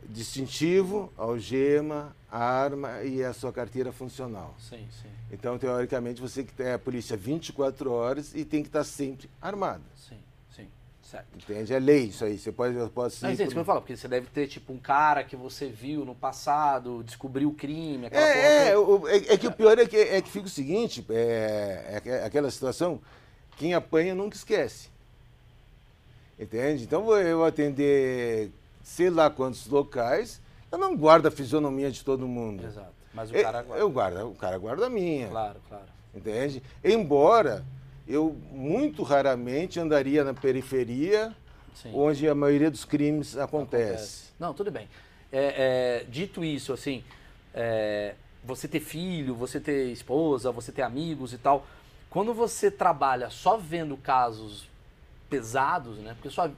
distintivo, algema, arma e a sua carteira funcional. Sim, sim, Então, teoricamente, você que tem a polícia 24 horas e tem que estar sempre armado. sim, sim. Certo. Entende? É lei isso aí. Você pode, eu posso Não, gente, por- eu falo, porque você deve ter, tipo, um cara que você viu no passado, descobriu o crime, aquela É, é, toda. o- é, é que o pior é que, é que fica o seguinte, é, é aquela situação, quem apanha nunca esquece. Entende? Então vou eu atender sei lá quantos locais, eu não guardo a fisionomia de todo mundo. Exato. Mas o cara guarda. Eu guardo, o cara guarda a minha. Claro, claro. Entende? Embora eu muito raramente andaria na periferia, Sim. onde a maioria dos crimes acontece. Não, tudo bem. É, é, dito isso, assim, é, você ter filho, você ter esposa, você ter amigos e tal, quando você trabalha só vendo casos pesados, né? Porque só.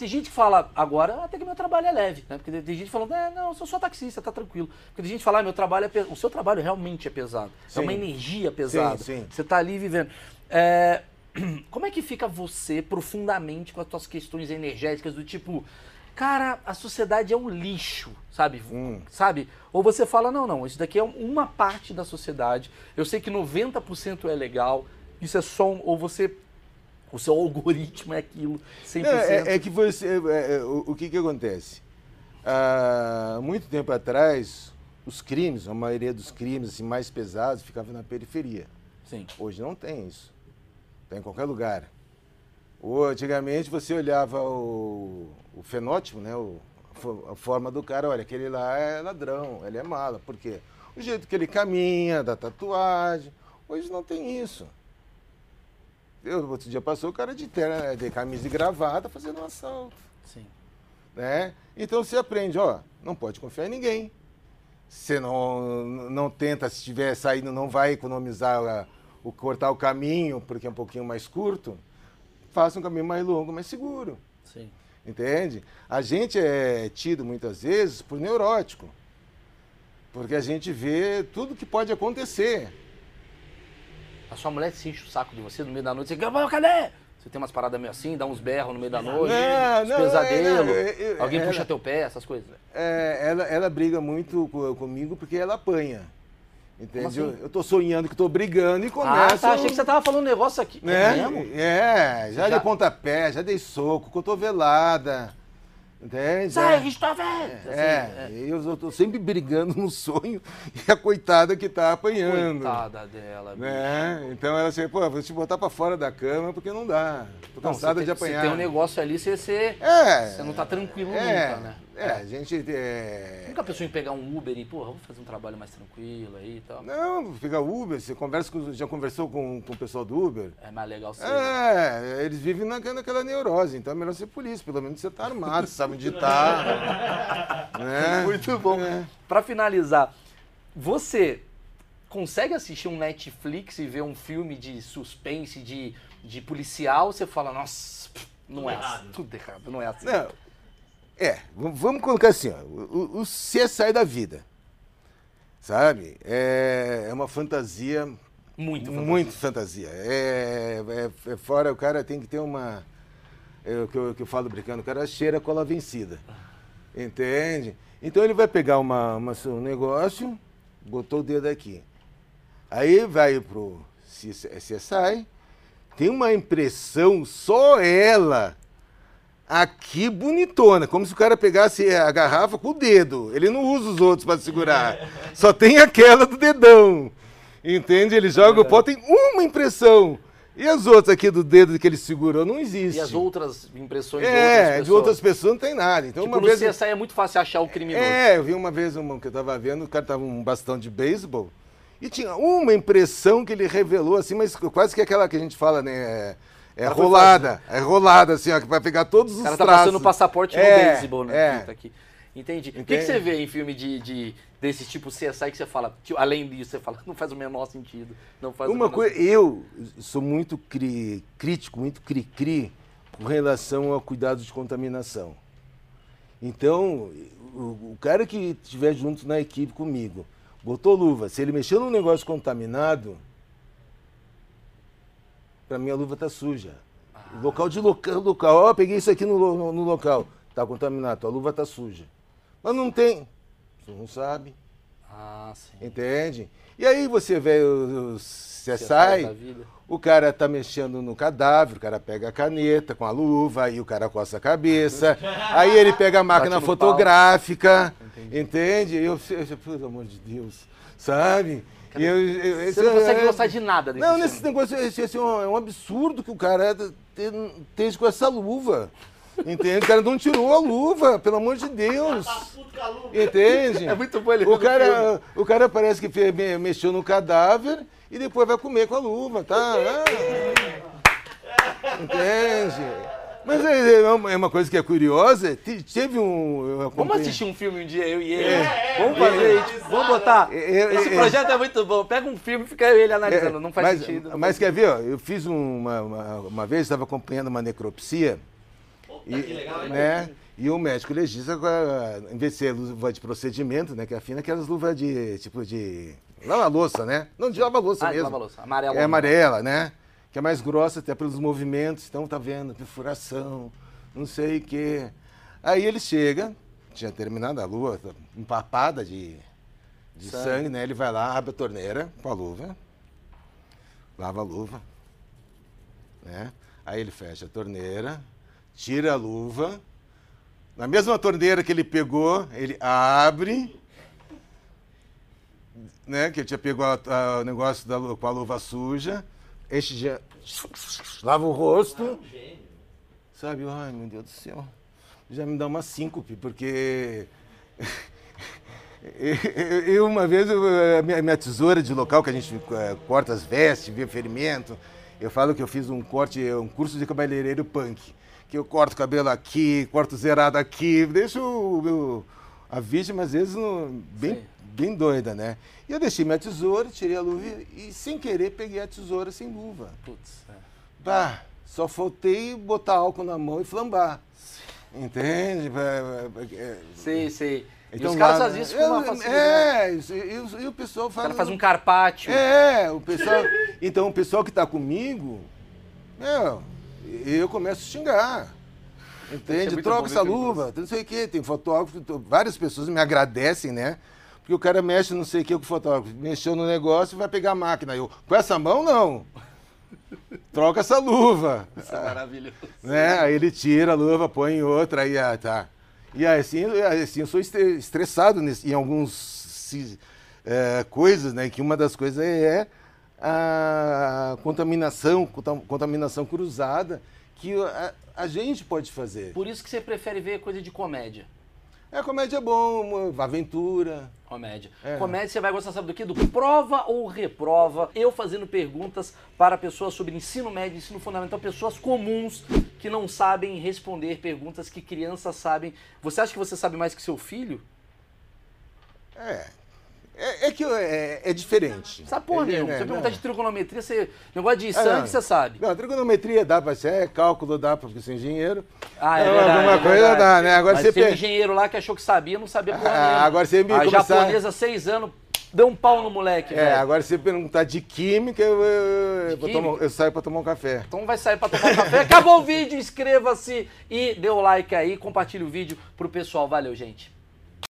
Tem gente que fala agora, até que meu trabalho é leve, né? Porque tem gente falando, é, não, eu sou só taxista, tá tranquilo. Porque tem gente que fala, ah, meu trabalho é pesado. O seu trabalho realmente é pesado. É Sim. uma energia pesada. sim. Você tá ali vivendo. É, como é que fica você profundamente com as suas questões energéticas do tipo, cara, a sociedade é um lixo, sabe? Hum. Sabe? Ou você fala, não, não, isso daqui é uma parte da sociedade. Eu sei que 90% é legal. Isso é só um, ou você o seu algoritmo é aquilo 100%. Não, é, é que você. é, é, o, o que, que acontece? Há muito tempo atrás, os crimes, a maioria dos crimes assim, mais pesados, ficavam na periferia. Sim. Hoje não tem isso. Tem em qualquer lugar. Ou, antigamente você olhava o, o fenótipo, né? o- a forma do cara, olha, aquele lá é ladrão, ele é mala. Por quê? O jeito que ele caminha, da tatuagem. Hoje não tem isso. Eu, outro dia passou o cara de, terno, de camisa e gravata fazendo um assalto. Sim. Né? Então você aprende, ó, não pode confiar em ninguém. Você não, não tenta, se estiver saindo, não vai economizar a- o cortar o caminho, porque é um pouquinho mais curto. Faça um caminho mais longo, mais seguro. Sim. Entende? A gente é tido muitas vezes por neurótico. Porque a gente vê tudo que pode acontecer. A sua mulher se enche o saco de você no meio da noite, você "Gabão, cadê? Você tem umas paradas meio assim, dá uns berros no meio da noite, Não, uns não, pesadelos, é, não, é, é, alguém ela- puxa teu pé, essas coisas. É, ela, ela briga muito co- comigo porque ela apanha. Entende? assim? Eu, eu tô sonhando que tô brigando e Ah, começo... tá, achei que você tava falando um negócio aqui. Né? É mesmo? É, já, Já- dei pontapé, já dei soco, cotovelada. Entende? Sai, É. Christopher! É, Assim, eu, eu tô sempre brigando no sonho e a coitada que tá apanhando. Coitada dela, bicho. Né? Então ela assim, pô, vou te botar pra fora da cama porque não dá. Tô Não, cansada de apanhar. Você tem um negócio ali, você, você, É. você não tá tranquilo é, nunca, né? É, a gente. É... Nunca pensou em pegar um Uber e, porra, vou fazer um trabalho mais tranquilo aí e tal. Não, fica Uber, você conversa com, já conversou com, com o pessoal do Uber? É mais legal ser. É, eles vivem naquela, naquela neurose, então é melhor ser polícia, pelo menos você tá armado, você sabe onde tá. né? Muito bom. É. Pra finalizar, você consegue assistir um Netflix e ver um filme de suspense, de, de policial, você fala, nossa, não Tudo é errado. assim, tudo errado, não é assim. Não, é, vamos colocar assim, ó, o, o- da vida. sabe? É, é uma fantasia, Muito. fantasia. muito fantasia. É, é- é fora, o cara tem que ter uma. É o que eu, que eu falo brincando, o cara cheira a cola vencida. Entende? Então ele vai pegar uma, uma- um negócio, botou o dedo aqui. Aí vai pro CSI, tem uma impressão, só ela, aqui bonitona, como se o cara pegasse a garrafa com o dedo. Ele não usa os outros para segurar. Só tem aquela do dedão. Entende? Ele joga o pó, tem uma impressão. E as outras aqui do dedo que ele segurou não existe. E as outras impressões de outras É, pessoas. de outras pessoas não tem nada. Então Tipo, uma vez CSI é muito fácil achar o criminoso. é, eu vi uma vez uma que eu tava vendo, o cara tava um bastão de beisebol e tinha uma impressão que ele revelou assim, mas quase que aquela que a gente fala, né? É, é cara rolada, é rolada assim, ó, que vai pegar todos os O cara tá traços. passando o passaporte no É, beisebol, né? é. Tá aqui. Entendi. O que, que você vê em filme de, de- desse tipo CSI que você fala, tipo, além disso, você fala, não faz o menor sentido. Não faz o Uma coisa, sentido. eu sou muito cri- crítico, muito cri-cri com relação ao cuidado de contaminação. Então, o, o cara que estiver junto na equipe comigo, botou luva, se ele mexeu num negócio contaminado, para mim a luva tá suja. Local de local, local, ó, peguei isso aqui no, no, no local, tá contaminado, a luva tá suja. Mas não tem, você não sabe. Ah, sim. Entende? E aí você vê o, o CSI CSI, da vida. o cara tá mexendo no cadáver, o cara pega a caneta com a luva, aí o cara coça a cabeça, aí ele pega a máquina fotográfica, entende? E Eu, eu, pelo amor de Deus, sabe? E eu- eu- Você esse não consegue é- gostar de nada desse Não, filme. nesse negócio, esse, esse é, um, é um absurdo que o cara te- esteja com essa luva. Entende? O cara não tirou a luva, pelo amor de Deus. Tá puto com a luva. Entende? É muito bom ele o cara, o cara parece que fe- me- mexeu no cadáver e depois vai comer com a luva, tá? Ah. Entende? Mas é, é uma- é uma coisa que é curiosa. te- Teve um. Vamos assistir um filme um dia, eu e ele. vamos fazer isso. Vamos botar. É, é, Esse é. projeto é muito bom. Pega um filme e fica eu e ele analisando. É, não faz mas, sentido. não Mas faz quer ver, ó, eu fiz uma, uma, uma vez, estava acompanhando uma necropsia. Puta, E, que legal, hein? né, e o médico legista, em vez de ser luva de procedimento, né, que é fina, aquelas luvas de, tipo de... Lava louça, né? Não, de lava louça Ah, mesmo. lava louça, amarela. É amarela, né? Que é mais grossa até pelos movimentos. Então tá vendo, perfuração, não sei o quê. Aí ele chega, tinha terminado a lua, tá empapada de, de Sangue. sangue. né? Ele vai lá, abre a torneira com a luva, lava a luva, né? Aí ele fecha a torneira, tira a luva. Na mesma torneira que ele pegou, ele abre, né? Que ele tinha a- o negócio da, com a luva suja, enche de... lava o rosto, sabe? Ai, meu Deus do céu. Já me dá uma síncope, porque... Eu, uma vez, a minha, tesoura de local, que a gente eh, corta as vestes, vê ferimento, eu falo que eu fiz um corte, um curso de cabeleireiro punk. Que eu corto o cabelo aqui, corto zerado aqui, deixo a vítima, às vezes, bem, Sim. Bem doida, né? E eu deixei minha tesoura, tirei a luva e, e, sem querer, peguei a tesoura sem luva. Putz, é. Bah, só faltei botar álcool na mão e flambar. Entende? É, Sei, sei. e então os caras fazem isso com uma é, facilidade. É, e, o- e o pessoal O faz. cara faz um carpaccio. É, o pessoal. Então o pessoal que está comigo, meu, eu começo a xingar. É Entende? muito Troca essa luva, não sei o quê. Tem fotógrafo, várias pessoas me agradecem, né? Porque o cara mexe não sei o que com o fotógrafo. Mexeu no negócio e vai pegar a máquina. Eu, com essa mão, não. Troca essa luva. Isso é maravilhoso. né? Aí ele tira a luva, põe em outra, aí ah, tá. E assim, assim eu sou estre- estressado nesse, em alguns eh, coisas, né? Que uma das coisas é a contaminação, contam- contaminação cruzada, que a, a gente pode fazer. Por isso que você prefere ver coisa de comédia. É comédia é bom, aventura. Comédia. É. Comédia você vai gostar, sabe do quê? Do prova ou reprova. Eu fazendo perguntas para pessoas sobre ensino médio, ensino fundamental, pessoas comuns que não sabem responder perguntas que crianças sabem. Você acha que você sabe mais que seu filho? É. É, é que é, é diferente. Sabe porra É, nenhuma. é, Você não. perguntar de trigonometria, você... negócio de É, sangue, não. você sabe. Não, trigonometria dá pra ser, cálculo dá pra ser engenheiro. Ah, é verdade. alguma é coisa dá, né? Agora Mas você teve um pe- engenheiro lá que achou que sabia, não sabia porra Ah, nenhuma. agora você me A começar- japonesa, seis anos, deu um pau no moleque, É, velho. agora se você perguntar de química, eu, eu, eu vou química? tomar- eu saio pra tomar um café. Então vai sair pra tomar um café. Acabou o vídeo, inscreva-se e dê o like aí, compartilhe o vídeo pro pessoal. Valeu, gente.